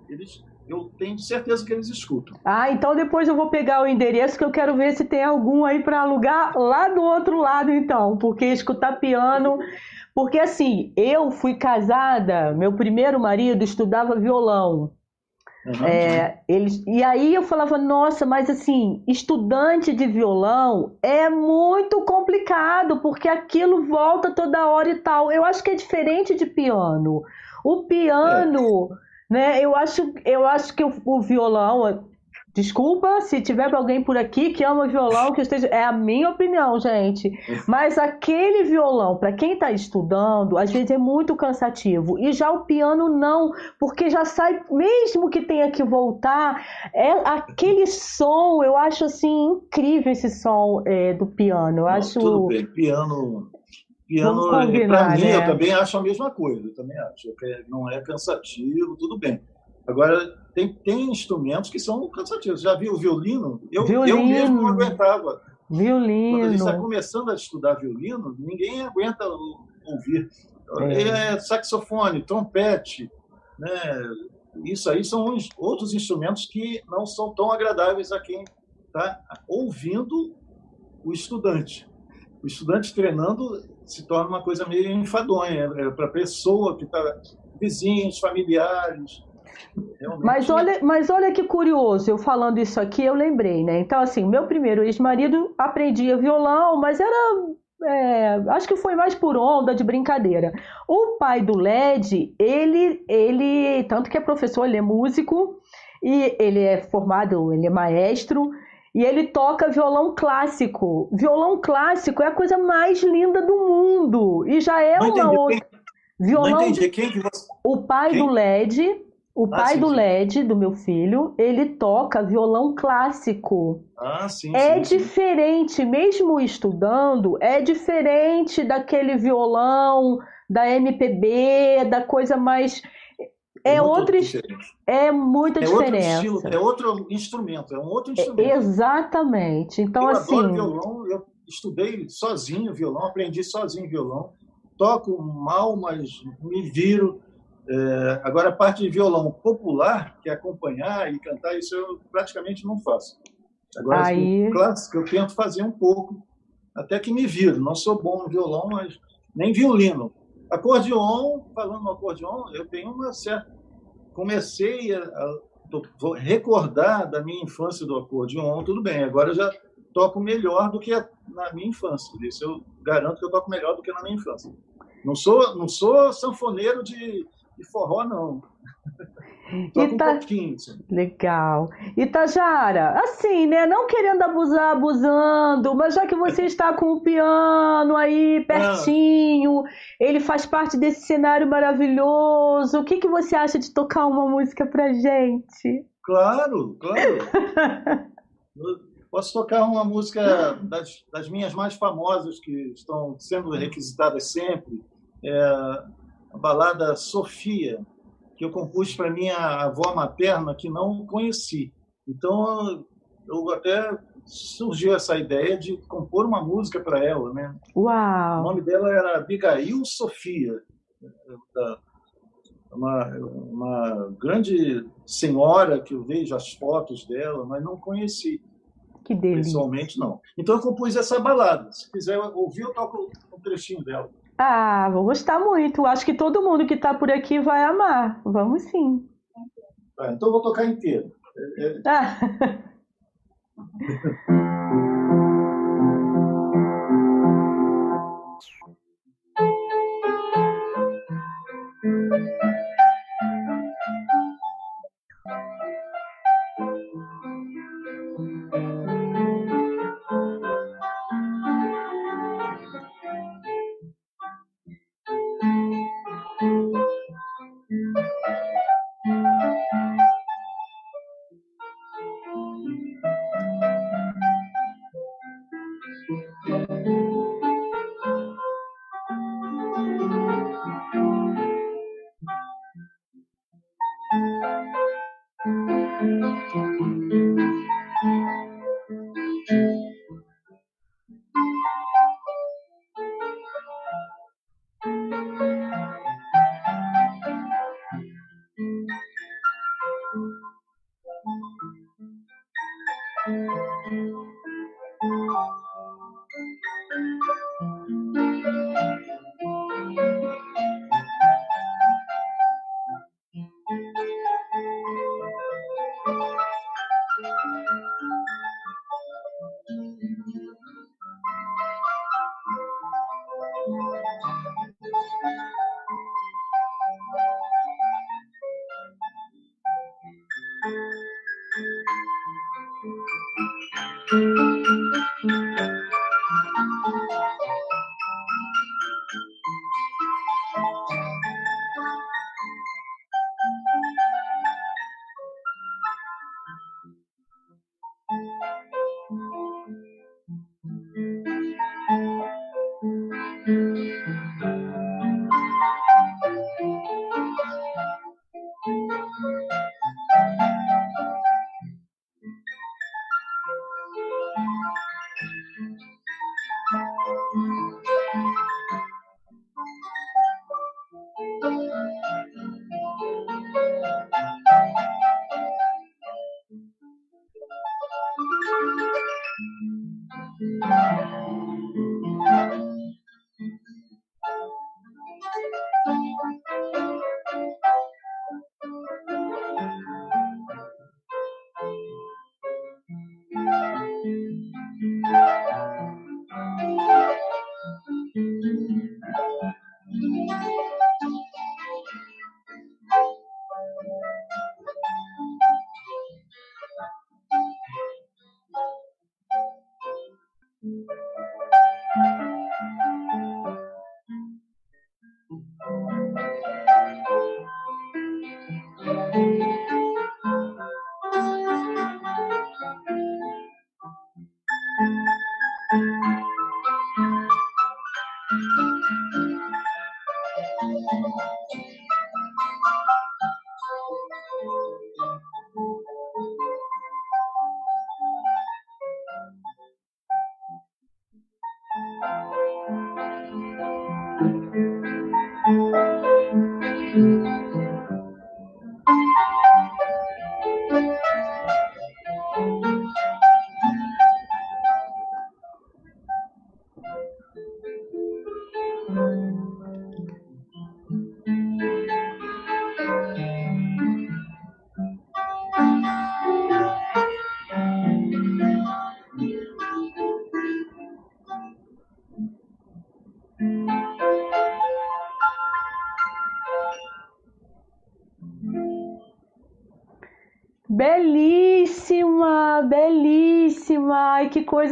eles, eu tenho certeza que eles escutam. Ah, então depois eu vou pegar o endereço que eu quero ver se tem algum aí para alugar lá do outro lado, então, porque escutar piano. Porque assim, eu fui casada, meu primeiro marido estudava violão. Uhum. É, eles, e aí eu falava, nossa, mas assim, estudante de violão é muito complicado, porque aquilo volta toda hora e tal. Eu acho que é diferente de piano. O piano, é. né? Eu acho, eu acho que o, o violão, Desculpa se tiver alguém por aqui que ama violão, que esteja. É a minha opinião, gente. Mas aquele violão, para quem está estudando, às vezes é muito cansativo. E já o piano não, porque já sai, mesmo que tenha que voltar, é aquele som, eu acho assim incrível esse som é, do piano. Eu não, acho. Tudo bem, piano. Piano, para mim, né? eu também acho a mesma coisa. Eu também acho. Não é cansativo, tudo bem. Agora, tem, tem instrumentos que são cansativos. Já viu o violino? Eu, violino. eu mesmo não aguentava. Violino. Quando a gente está começando a estudar violino, ninguém aguenta ouvir. É. É saxofone, trompete, né? Isso aí são outros instrumentos que não são tão agradáveis a quem está ouvindo o estudante. O estudante treinando se torna uma coisa meio enfadonha é para a pessoa que está vizinhos, familiares. Realmente... Mas olha, mas olha que curioso, eu falando isso aqui, eu lembrei, né? Então, assim, meu primeiro ex-marido aprendia violão, mas era. É, acho que foi mais por onda de brincadeira. O pai do LED, ele, ele, tanto que é professor, ele é músico, e ele é formado, ele é maestro, e ele toca violão clássico. Violão clássico é a coisa mais linda do mundo. E já é não uma outra. Violão. Não entendi. Quem que você... O pai Quem? do LED, o ah, pai sim, do sim. LED, do meu filho, ele toca violão clássico. Ah, sim. É sim, diferente, mesmo estudando, é diferente daquele violão da MPB, da coisa mais é, é outra é muita é diferença. Outro estilo, é outro instrumento, é um outro instrumento. É, exatamente. Então eu assim, adoro violão, eu estudei sozinho violão, aprendi sozinho violão. Toco mal, mas me viro. É, agora a parte de violão popular, que é acompanhar e cantar, isso eu praticamente não faço. Agora Aí... clássico eu tento fazer um pouco, até que me viro. Não sou bom no violão, mas nem violino. Acordeon, falando no acordeon, eu tenho uma certa. Comecei a, a vou recordar da minha infância do acordeon, tudo bem, agora eu já toco melhor do que na minha infância. Isso eu garanto que eu toco melhor do que na minha infância. Não sou, não sou sanfoneiro de, de forró, não. Ita... um pouquinho. Assim. Legal. Itajara, assim, né? Não querendo abusar, abusando, mas já que você está com o piano aí pertinho, ele faz parte desse cenário maravilhoso, o que, que você acha de tocar uma música pra gente? Claro, claro. Posso tocar uma música das, das minhas mais famosas, que estão sendo requisitadas sempre. É a balada Sofia, que eu compus para minha avó materna que não conheci. Então, eu até surgiu essa ideia de compor uma música para ela, né? Uau! O nome dela era Abigail Sofia, uma, uma grande senhora que eu vejo as fotos dela, mas não conheci. Que delícia. Pessoalmente, não. Então, eu compus essa balada. Se quiser ouvir, eu toco um trechinho dela. Ah, vou gostar muito. Acho que todo mundo que está por aqui vai amar. Vamos sim. Tá, então vou tocar inteiro. É, é... Ah.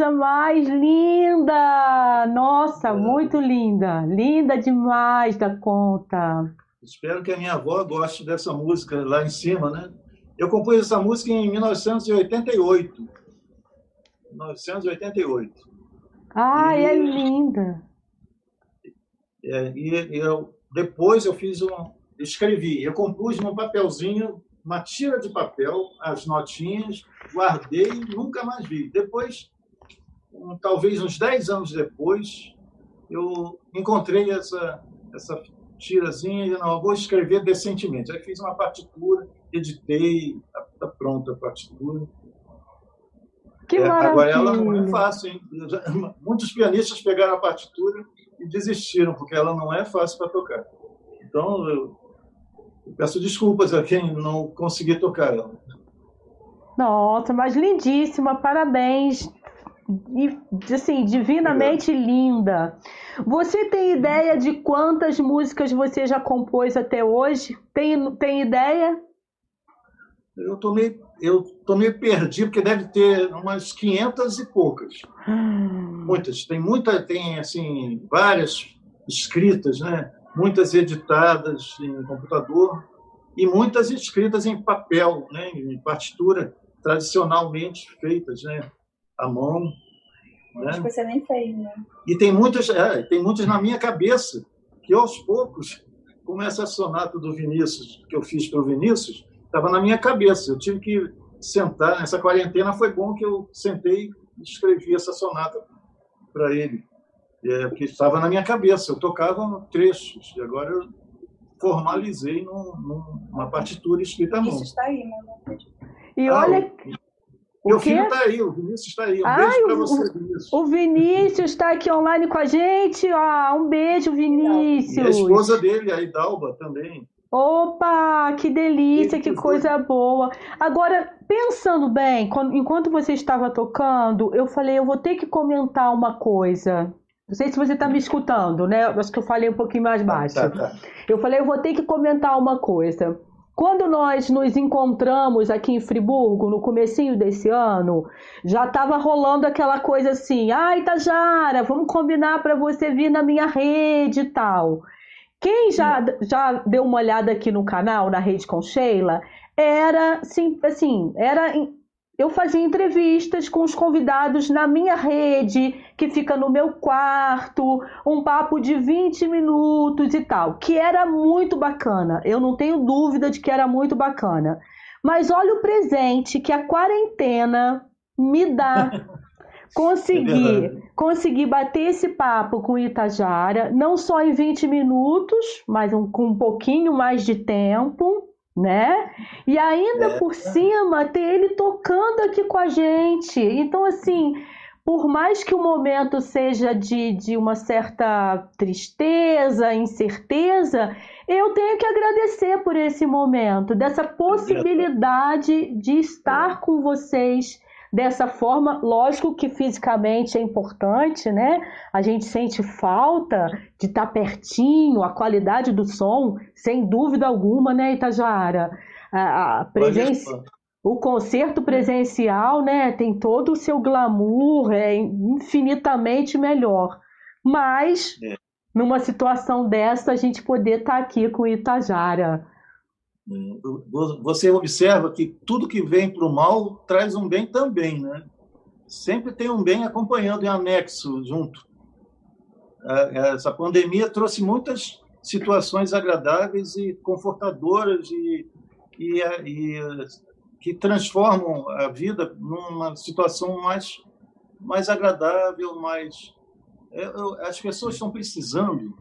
coisa mais linda. Nossa, é. muito linda. Linda demais da conta. Espero que a minha avó goste dessa música lá em cima, né? Eu compus essa música em 1988. 1988. Ai, e, é linda. É, e eu, depois eu fiz um. Escrevi, eu compus num papelzinho uma tira de papel, as notinhas, guardei e nunca mais vi. Depois, um, talvez uns 10 anos depois, eu encontrei essa, essa tirazinha e não, vou escrever decentemente. Aí fiz uma partitura, editei, está tá pronta a partitura. Que é, agora ela não é fácil, hein? Muitos pianistas pegaram a partitura e desistiram, porque ela não é fácil para tocar. Então, eu Peço desculpas a quem não consegui tocar ela. Nossa, mas lindíssima, parabéns. Assim, divinamente Obrigado. linda. Você tem ideia de quantas músicas você já compôs até hoje? Tem, tem ideia? Eu tô meio, eu tô meio perdido, porque deve ter umas 500 e poucas. Hum. Muitas. Tem muita, tem assim, várias escritas, né? muitas editadas em computador e muitas escritas em papel, né, em partitura tradicionalmente feitas, né, à mão. Né? que você nem fez, né? E tem muitas, é, tem muitas na minha cabeça que aos poucos, como essa sonata do Vinícius que eu fiz para o Vinícius, estava na minha cabeça. Eu tive que sentar nessa quarentena. Foi bom que eu sentei e escrevi essa sonata para ele é, porque estava na minha cabeça. Eu tocava trechos e agora eu formalizei num, numa partitura escrita à mão. Isso está aí, né? E ah, olha. O, meu filho está aí, o Vinícius está aí. Um Ai, beijo para você, Vinícius. O Vinícius está aqui online com a gente. Ah, um beijo, Vinícius. E a esposa dele, a Idalba, também. Opa, que delícia, que coisa boa. Agora, pensando bem, quando, enquanto você estava tocando, eu falei, eu vou ter que comentar uma coisa. Não sei se você está me escutando, né? Acho que eu falei um pouquinho mais baixo. Tá, tá. Eu falei, eu vou ter que comentar uma coisa. Quando nós nos encontramos aqui em Friburgo, no comecinho desse ano, já estava rolando aquela coisa assim, ai, Tajara, vamos combinar para você vir na minha rede e tal. Quem já, já deu uma olhada aqui no canal, na Rede com Sheila, era, sim, assim, era eu fazia entrevistas com os convidados na minha rede, que fica no meu quarto, um papo de 20 minutos e tal, que era muito bacana. Eu não tenho dúvida de que era muito bacana. Mas olha o presente que a quarentena me dá. Consegui, é consegui bater esse papo com Itajara, não só em 20 minutos, mas um, com um pouquinho mais de tempo, né? E ainda é. por cima ter ele tocando aqui com a gente. Então, assim, por mais que o momento seja de, de uma certa tristeza, incerteza, eu tenho que agradecer por esse momento, dessa possibilidade de estar com vocês dessa forma. Lógico que fisicamente é importante, né? A gente sente falta de estar pertinho, a qualidade do som, sem dúvida alguma, né, Itajara? A, a presença. O concerto presencial, né, tem todo o seu glamour, é infinitamente melhor. Mas, é. numa situação dessa, a gente poder estar aqui com Itajara. Você observa que tudo que vem para o mal traz um bem também, né? Sempre tem um bem acompanhando em anexo, junto. Essa pandemia trouxe muitas situações agradáveis e confortadoras e, e, e que transformam a vida numa situação mais, mais agradável, mais. É, as pessoas estão precisando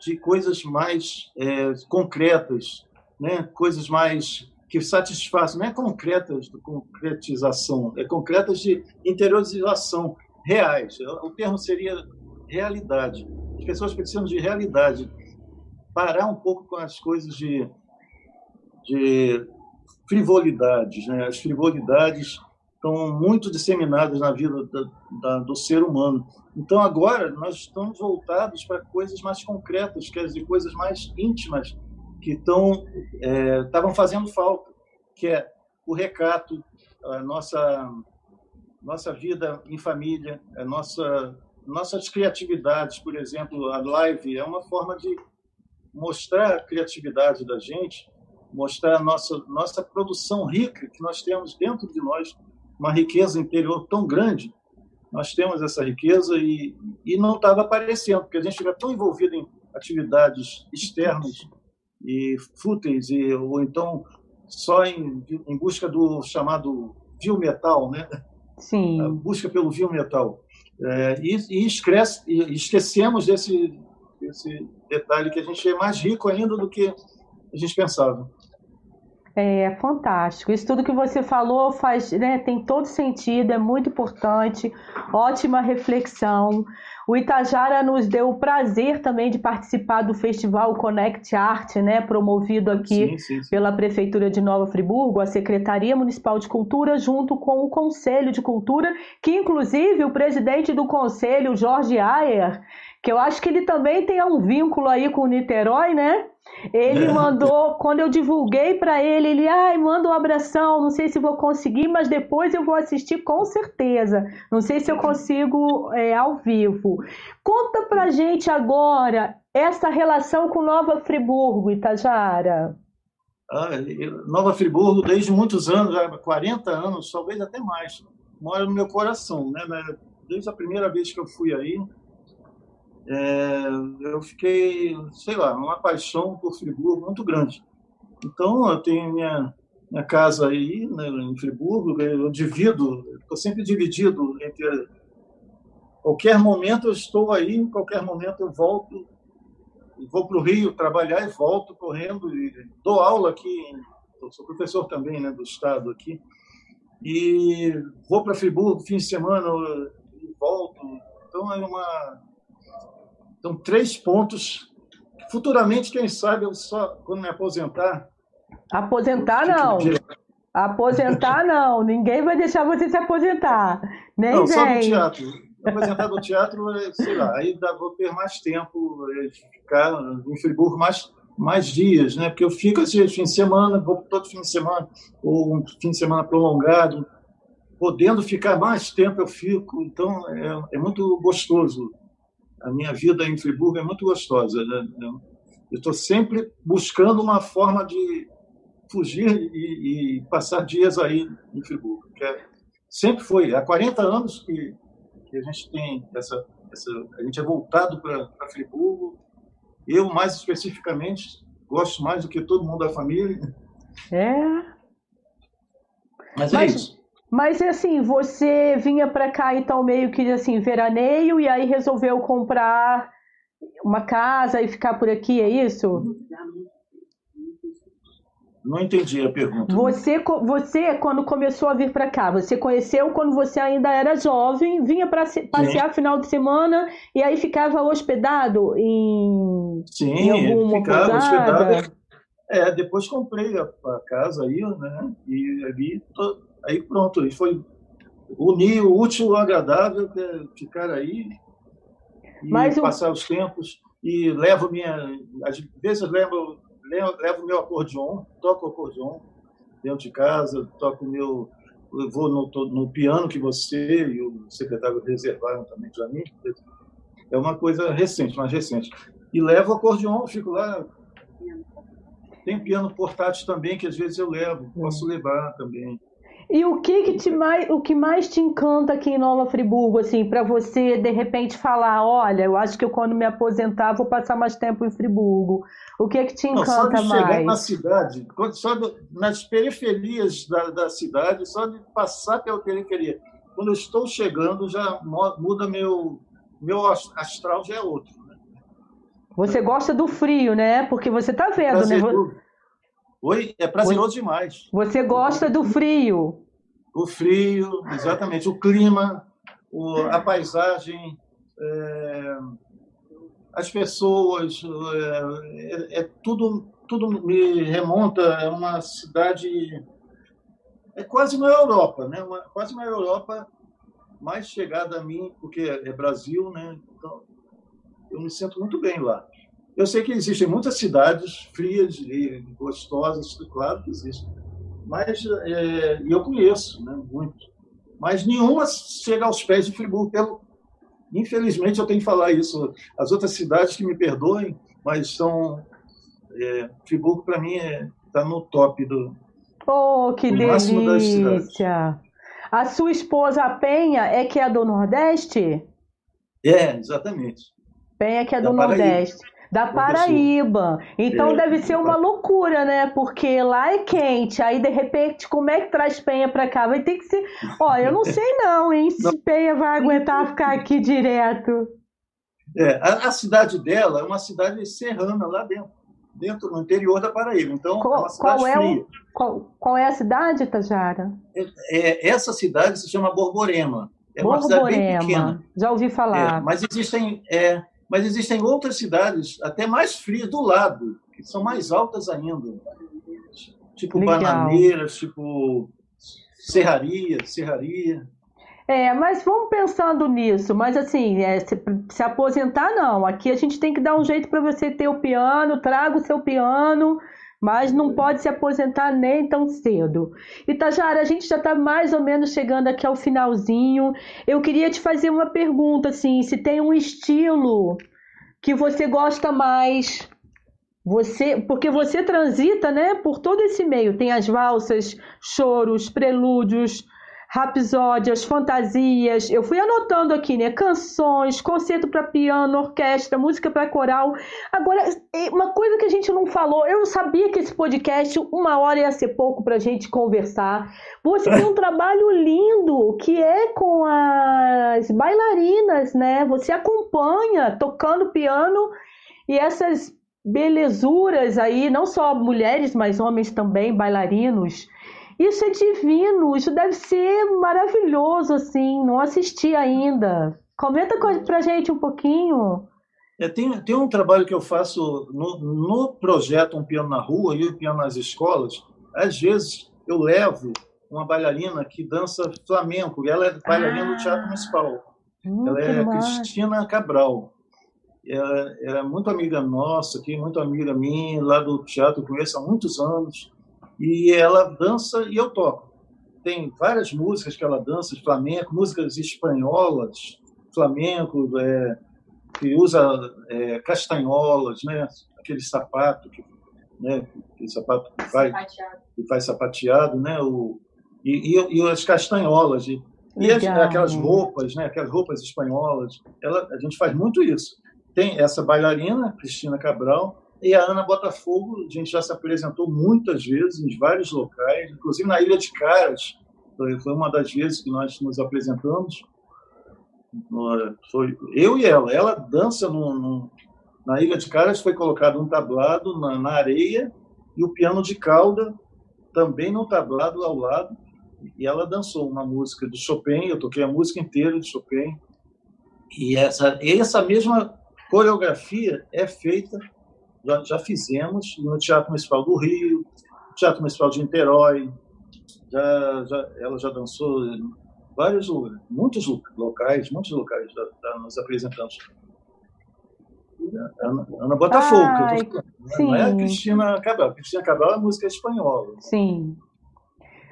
de coisas mais é, concretas, né? coisas mais que satisfaçam, não é concretas concretização, é concretas de interiorização, reais. O termo seria realidade. As pessoas precisam de realidade. Parar um pouco com as coisas de, de frivolidades. Né? As frivolidades estão muito disseminadas na vida da, da, do ser humano. Então, agora, nós estamos voltados para coisas mais concretas, quer dizer, coisas mais íntimas, que estão é, estavam fazendo falta, que é o recato, a nossa nossa vida em família, a nossa nossas criatividades, por exemplo, a live é uma forma de mostrar a criatividade da gente, mostrar a nossa nossa produção rica que nós temos dentro de nós, uma riqueza interior tão grande. Nós temos essa riqueza e, e não estava aparecendo, porque a gente fica tão envolvido em atividades externas e fúteis, e, ou então só em, em busca do chamado viu metal, né? Sim. A busca pelo viu metal. É, e, e, esquece, e esquecemos desse, desse detalhe que a gente é mais rico ainda do que a gente pensava. É fantástico. Isso tudo que você falou faz, né, tem todo sentido, é muito importante. Ótima reflexão. O Itajara nos deu o prazer também de participar do festival Connect Art, né, promovido aqui sim, sim, sim. pela Prefeitura de Nova Friburgo, a Secretaria Municipal de Cultura, junto com o Conselho de Cultura, que inclusive o presidente do Conselho, Jorge Ayer, que eu acho que ele também tem um vínculo aí com o Niterói, né? Ele é. mandou, quando eu divulguei para ele, ele, ai, manda um abração, não sei se vou conseguir, mas depois eu vou assistir com certeza. Não sei se eu consigo é, ao vivo. Conta pra gente agora essa relação com Nova Friburgo, Itajara. Ah, Nova Friburgo, desde muitos anos, já 40 anos, talvez até mais, mora no meu coração, né? Desde a primeira vez que eu fui aí, é, eu fiquei, sei lá, uma paixão por Friburgo muito grande. Então, eu tenho minha, minha casa aí né, em Friburgo, eu divido, estou sempre dividido entre. Qualquer momento eu estou aí, em qualquer momento eu volto, vou para o Rio trabalhar e volto correndo, e dou aula aqui, eu sou professor também né, do Estado aqui, e vou para Friburgo fim de semana e volto. Então, é uma então, três pontos. Futuramente, quem sabe, eu só, quando me aposentar. Aposentar não. Aposentar não. Ninguém vai deixar você se aposentar. Nem não, vem. só no teatro. Aposentar do teatro, sei lá, aí vou ter mais tempo, é, ficar em Friburgo mais, mais dias, né? Porque eu fico assim, fim de semana, vou todo fim de semana, ou um fim de semana prolongado, podendo ficar mais tempo eu fico, então é, é muito gostoso a minha vida em Friburgo é muito gostosa. Né? Eu estou sempre buscando uma forma de fugir e, e, passar dias aí em Friburgo. Que é, sempre foi. Há 40 anos que, que a gente tem essa, essa. A gente é voltado para Friburgo. Eu, mais especificamente, gosto mais do que todo mundo da família. É. Mas, é Mas é isso. Mas assim, você vinha para cá então meio que assim, veraneio e aí resolveu comprar uma casa e ficar por aqui, é isso? Não entendi a pergunta. Você, você quando começou a vir para cá, você conheceu quando você ainda era jovem, vinha para passear Sim. final de semana e aí ficava hospedado em, Sim, em alguma ficava pousada? hospedado. É, depois comprei a, a, casa aí, né? E ali, aí pronto, aí foi unir o útil ao agradável, que é ficar aí e Mas passar o... os tempos. E levo minha. Às vezes levo levo meu acordeon, toco acordeon dentro de casa, toco meu. Eu vou no, no piano que você e o secretário reservaram também para mim. É uma coisa recente, mais recente. E levo o acordeon, fico lá. Tem piano portátil também, que às vezes eu levo, posso levar também. E o que, que te mais, o que mais te encanta aqui em Nova Friburgo, assim, para você de repente falar, olha, eu acho que eu quando me aposentar vou passar mais tempo em Friburgo. O que que te encanta Não, só de mais? chegar na cidade, só do, nas periferias da, da cidade, só de passar pela periferia. Quando eu estou chegando, já muda meu meu astral já é outro. Né? Você gosta do frio, né? Porque você está vendo, né? Oi, é prazeroso demais. Você gosta do frio? O frio, exatamente. O clima, o, a paisagem, é, as pessoas, é, é, tudo, tudo me remonta a uma cidade. É quase uma Europa, né? Uma, quase uma Europa mais chegada a mim, porque é Brasil, né? Então, eu me sinto muito bem lá. Eu sei que existem muitas cidades frias e gostosas, claro que existem, mas é, eu conheço, né, muito. Mas nenhuma chega aos pés de Friburgo. Pelo, infelizmente, eu tenho que falar isso. As outras cidades que me perdoem, mas são é, Friburgo para mim está é, tá no top do. Oh, que delícia! A sua esposa a Penha é que é do Nordeste? É, exatamente. Penha que é do Nordeste. Da Paraíba. Então é, deve ser uma loucura, né? Porque lá é quente, aí de repente, como é que traz penha para cá? Vai ter que ser. Olha, eu não sei não, hein? Se penha vai aguentar ficar aqui direto. É, a, a, cidade dela é uma cidade serrana lá dentro, dentro no interior da Paraíba. Então, qual, é qual é. O, qual, qual, é a cidade, Tajara? É, é, essa cidade se chama Borborema. É Borborema. uma cidade bem pequena. Já ouvi falar. É, mas existem é, mas existem outras cidades, até mais frias, do lado, que são mais altas ainda. Tipo Legal. Bananeiras, tipo Serraria, Serraria. É, mas vamos pensando nisso. Mas assim, é, se, se, aposentar, não. Aqui a gente tem que dar um jeito para você ter o piano, traga o seu piano, mas não pode se aposentar nem tão cedo. Itajara, a gente já está mais ou menos chegando aqui ao finalzinho. Eu queria te fazer uma pergunta, assim, se tem um estilo que você gosta mais, você, porque você transita, né, por todo esse meio. Tem as valsas, choros, prelúdios, rapsódias, fantasias. Eu fui anotando aqui, né? Canções, concerto para piano, orquestra, música para coral. Agora, uma coisa que a gente não falou, eu sabia que esse podcast, uma hora ia ser pouco para a gente conversar. Você tem um trabalho lindo que é com as bailarinas, né? Você acompanha tocando piano e essas belezuras aí, não só mulheres, mas homens também, bailarinos. Isso é divino, isso deve ser maravilhoso, assim. Não assisti ainda. Comenta pra gente um pouquinho. É, tem, tem um trabalho que eu faço no, no projeto Um Piano na Rua e o Piano nas Escolas. Às vezes eu levo uma bailarina que dança flamenco, e ela é bailarina ah, do Teatro Municipal. Hum, ela é massa. Cristina Cabral. Ela, ela, é muito amiga nossa aqui, muito amiga minha, lá do teatro, conheço há muitos anos e ela dança e eu toco. Tem várias músicas que ela dança, flamenco, músicas espanholas, flamenco, é, que usa é, castanholas, né? aquele sapato que, né? aquele sapato que vai, que faz sapateado, né? O, e, e, e as castanholas e, e as, aquelas roupas, né? Aquelas roupas espanholas. Ela, a gente faz muito isso. Tem essa bailarina, Cristina Cabral, e a Ana Botafogo, a gente já se apresentou muitas vezes em vários locais, inclusive na Ilha de Caras. Foi, uma das vezes que nós nos apresentamos. Foi eu e ela. Ela dança no, no na Ilha de Caras, foi colocado um tablado na, na areia e o piano de cauda também no tablado ao lado. E ela dançou uma música de Chopin, eu toquei a música inteira de Chopin. E essa, essa mesma coreografia é feita, já, já fizemos no Teatro Municipal do Rio, Teatro Municipal de Niterói, já, já, ela já dançou em vários muitos locais, muitos locais já, já nos apresentamos. Ana, Ana Botafogo, Ai, tô falando, não é a Cristina Cabral. Cristina Cabral é música espanhola. Sim.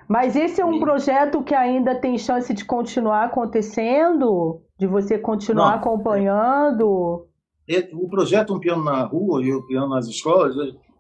Mas esse é um projeto que ainda tem chance de continuar acontecendo? De você continuar não, acompanhando? É, o projeto Um Piano na Rua e o Piano nas Escolas,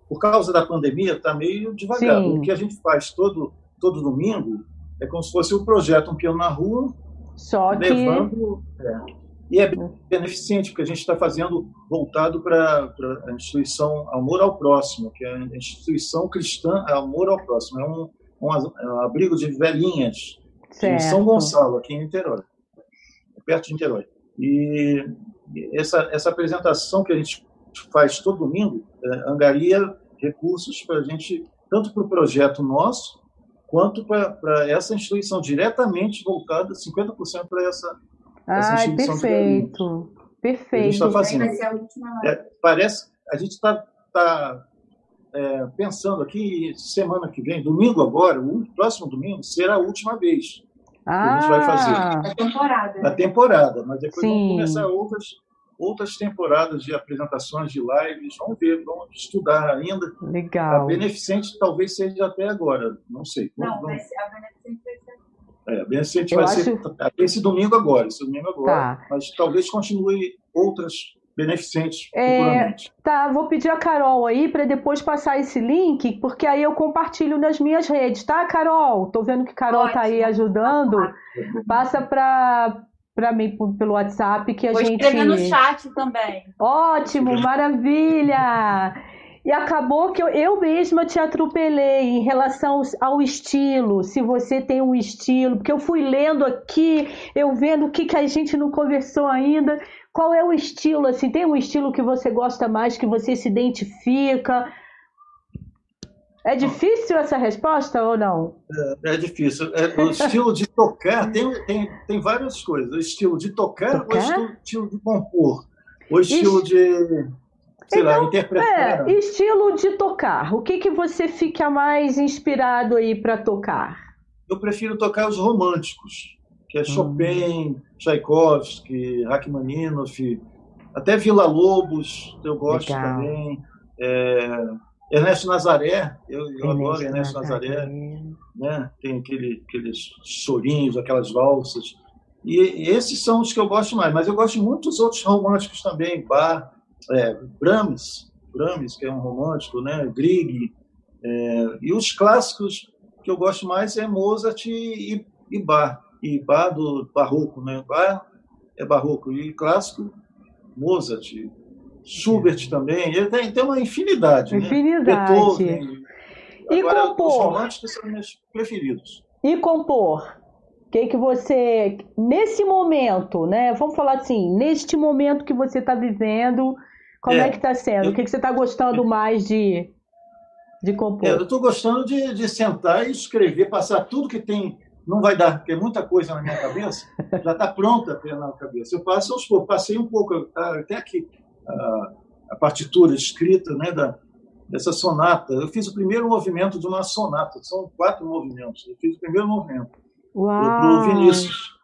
por causa da pandemia, está meio devagar. Sim. O que a gente faz todo, todo domingo é como se fosse o projeto Um Piano na Rua, Só levando. Que... É, e é beneficente, porque a gente está fazendo voltado para a instituição Amor ao Próximo, que é a instituição cristã Amor ao Próximo. É um, um, é um abrigo de velhinhas certo. em São Gonçalo, aqui em Niterói, perto de Niterói. E essa, essa apresentação que a gente faz todo domingo é, angaria recursos para a gente, tanto para o projeto nosso, quanto para essa instituição, diretamente voltada, 50% para essa ah, perfeito. Perfeito. A gente está fazendo. É, parece, a gente está tá, é, pensando aqui, semana que vem, domingo agora, o próximo domingo, será a última vez ah, a gente vai fazer. A temporada. A temporada, mas depois Sim. vamos começar outras, outras temporadas de apresentações, de lives. Vamos ver, vamos estudar ainda. Legal. A Beneficente talvez seja até agora, não sei. Não, vamos, a Beneficente vai ser é, a Beneficente vai acho... ser esse domingo agora, esse domingo agora. Tá. Mas talvez continue outras beneficentes é, Tá, vou pedir a Carol aí para depois passar esse link, porque aí eu compartilho nas minhas redes, tá, Carol? Tô vendo que Carol Ótimo. tá aí ajudando. Passa para para mim pelo WhatsApp que a vou gente. Vou escrever no chat também. Ótimo, maravilha. E acabou que eu, eu mesma te atropelei em relação ao estilo, se você tem um estilo, porque eu fui lendo aqui, eu vendo o que, que a gente não conversou ainda. Qual é o estilo? Assim, tem um estilo que você gosta mais, que você se identifica? É difícil essa resposta ou não? É, é difícil. É, o estilo de tocar tem, tem, tem várias coisas. O estilo de tocar, tocar? ou o estilo, de compor. O estilo de sei então, lá, interpretar. É, estilo de tocar. O que, que você fica mais inspirado aí para tocar? Eu prefiro tocar os românticos, que é hum. Chopin, Tchaikovsky, Rachmaninoff, até Vila Lobos, eu gosto Legal. também. É, Ernesto Nazaré, eu, eu adoro Ernesto Nazaré. Né? Tem aquele, aqueles chorinhos, aquelas valsas. E esses são os que eu gosto mais, mas eu gosto de muitos outros românticos também, Bach, é, Brahms, Brahms, que é um romântico, né? Grieg, é, e os clássicos que eu gosto mais é Mozart e, e Bach, e barroco, né? Bach é barroco e clássico Mozart, Schubert também, ele tem, tem uma infinidade, infinidade. Né? Beethoven. E Agora, compor? Os românticos são meus preferidos. E compor? O que, que você, nesse momento, né? Vamos falar assim, neste momento que você está vivendo, como é, é que está sendo? Eu, o que, que você está gostando mais de, de compor? É, eu estou gostando de, de sentar e escrever, passar tudo que tem. Não vai dar, porque é muita coisa na minha cabeça, já está pronta na cabeça. Eu passo aos poucos, passei um pouco, tá, até aqui, a, a partitura escrita né, da, dessa sonata. Eu fiz o primeiro movimento de uma sonata, são quatro movimentos. Eu fiz o primeiro movimento. Uau! Do Vinícius.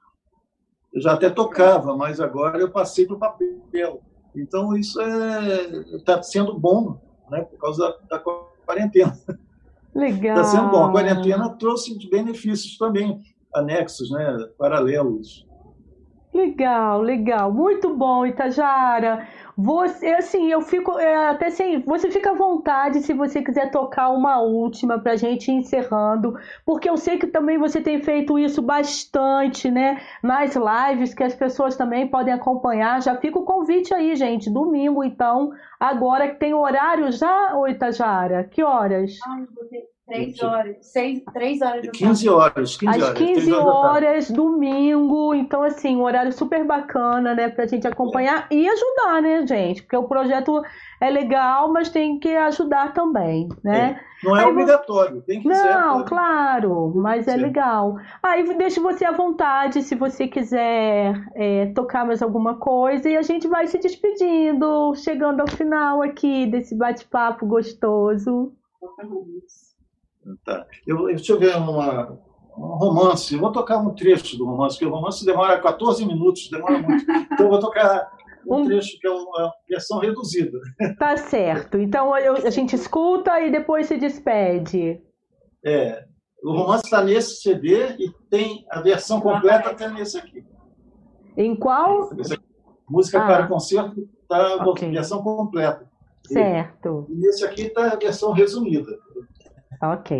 Eu já até tocava, mas agora eu passei para o papel. Então, isso está é, sendo bom, né, por causa da, da quarentena. Legal. Está sendo bom. A quarentena trouxe benefícios também, anexos, né, paralelos. Legal, legal. Muito bom, Itajara. Você, assim, eu fico é, até assim, você fica à vontade se você quiser tocar uma última para gente ir encerrando, porque eu sei que também você tem feito isso bastante, né? Nas lives que as pessoas também podem acompanhar. Já fica o convite aí, gente. Domingo, então, agora que tem horário já, Itajara? Que horas? Ai, Três horas. Seis, três horas da 15 horas, 15 Às horas. 15 três da tarde. horas, domingo. Então, assim, um horário super bacana, né? Pra gente acompanhar e ajudar, né, gente? Porque o projeto é legal, mas tem que ajudar também, né? Não é Aí obrigatório. Quem quiser. Não, pode. claro, mas é Sim. legal. Aí deixo você à vontade se você quiser é, tocar mais alguma coisa e a gente vai se despedindo, chegando ao final aqui desse bate-papo gostoso. Tá. Eu, deixa eu ver uma, um romance. Eu vou tocar um trecho do romance, porque o romance demora 14 minutos, demora muito. Então, eu vou tocar um Um- trecho que é uma versão reduzida. Tá certo. Então eu- a gente escuta e depois se despede. É, o romance está nesse CD e tem a versão completa até nesse aqui. Em qual? Música Ah. para concerto está a Ok. versão completa. Certo. E nesse aqui está a versão resumida. Ok.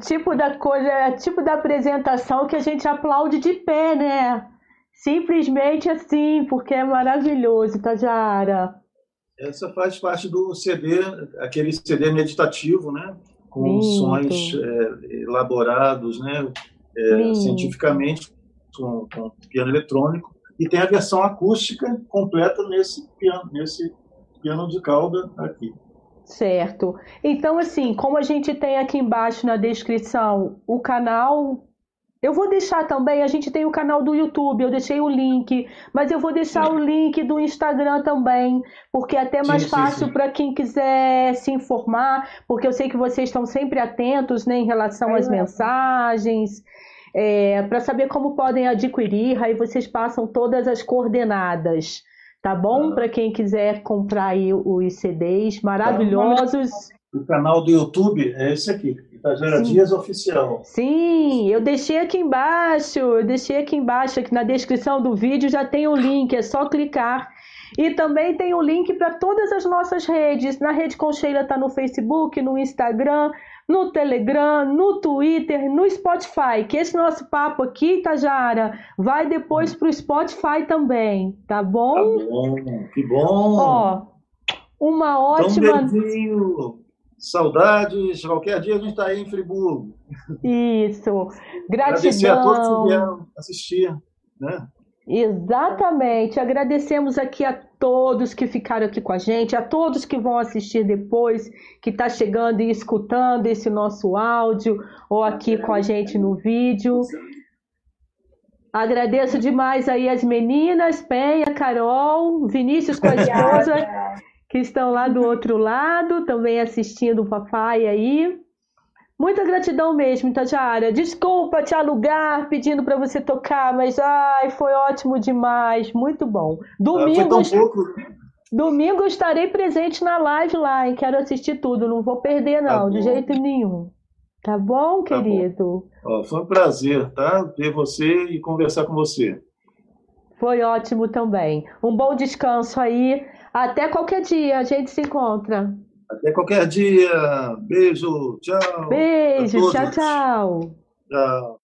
Tipo da coisa, é o tipo da apresentação que a gente aplaude de pé, né? Simplesmente assim, porque é maravilhoso, Tajara. Essa faz parte do CD, aquele CD meditativo, né? Com Lindo. sons é, elaborados, né? É, cientificamente, com, com piano eletrônico. E tem a versão acústica completa nesse piano, nesse piano de cauda aqui. Certo. Então, assim, como a gente tem aqui embaixo na descrição o canal Eu vou deixar também, a gente tem o canal do YouTube, eu deixei o link, mas eu vou deixar sim. o link do Instagram também, porque é até mais sim, fácil para quem quiser se informar, porque eu sei que vocês estão sempre atentos né, em relação às mensagens, é, para saber como podem adquirir, aí vocês passam todas as coordenadas, tá bom? Para quem quiser comprar aí os CDs maravilhosos. O canal do YouTube é esse aqui. Itajara Sim. Dias Oficial. Sim, eu deixei aqui embaixo, eu deixei aqui embaixo, aqui na descrição do vídeo já tem o link, é só clicar. E também tem o link para todas as nossas redes. Na Rede Concheira está no Facebook, no Instagram, no Telegram, no Twitter, no Spotify. Que esse nosso papo aqui, Tajara, vai depois para o Spotify também, tá bom? Tá bom, que bom. Ó, uma ótima. Então. Saudades, qualquer dia a gente está aí em Friburgo. Isso, gratidão. Agradecer a todos que vieram assistir, né? Exatamente. Agradecemos aqui a todos que ficaram aqui com a gente, a todos que vão assistir depois, que está chegando e escutando esse nosso áudio ou aqui com a gente no vídeo. Agradeço demais aí as meninas, Penha, Carol, Vinícius com a esposa que estão lá do outro lado, também assistindo o papai aí. Muita gratidão mesmo, Itajara. Desculpa te alugar pedindo para você tocar, mas ai, foi ótimo demais, muito bom. Domingo, ah, domingo estarei presente na live lá, e quero assistir tudo, não vou perder não, tá de jeito nenhum. Tá bom, tá querido? Bom. Ó, foi um prazer, tá? Ver você e conversar com você. Foi ótimo também. Um bom descanso aí. Até qualquer dia a gente se encontra. Até qualquer dia. Beijo, tchau. Beijo, tchau, tchau. Tchau.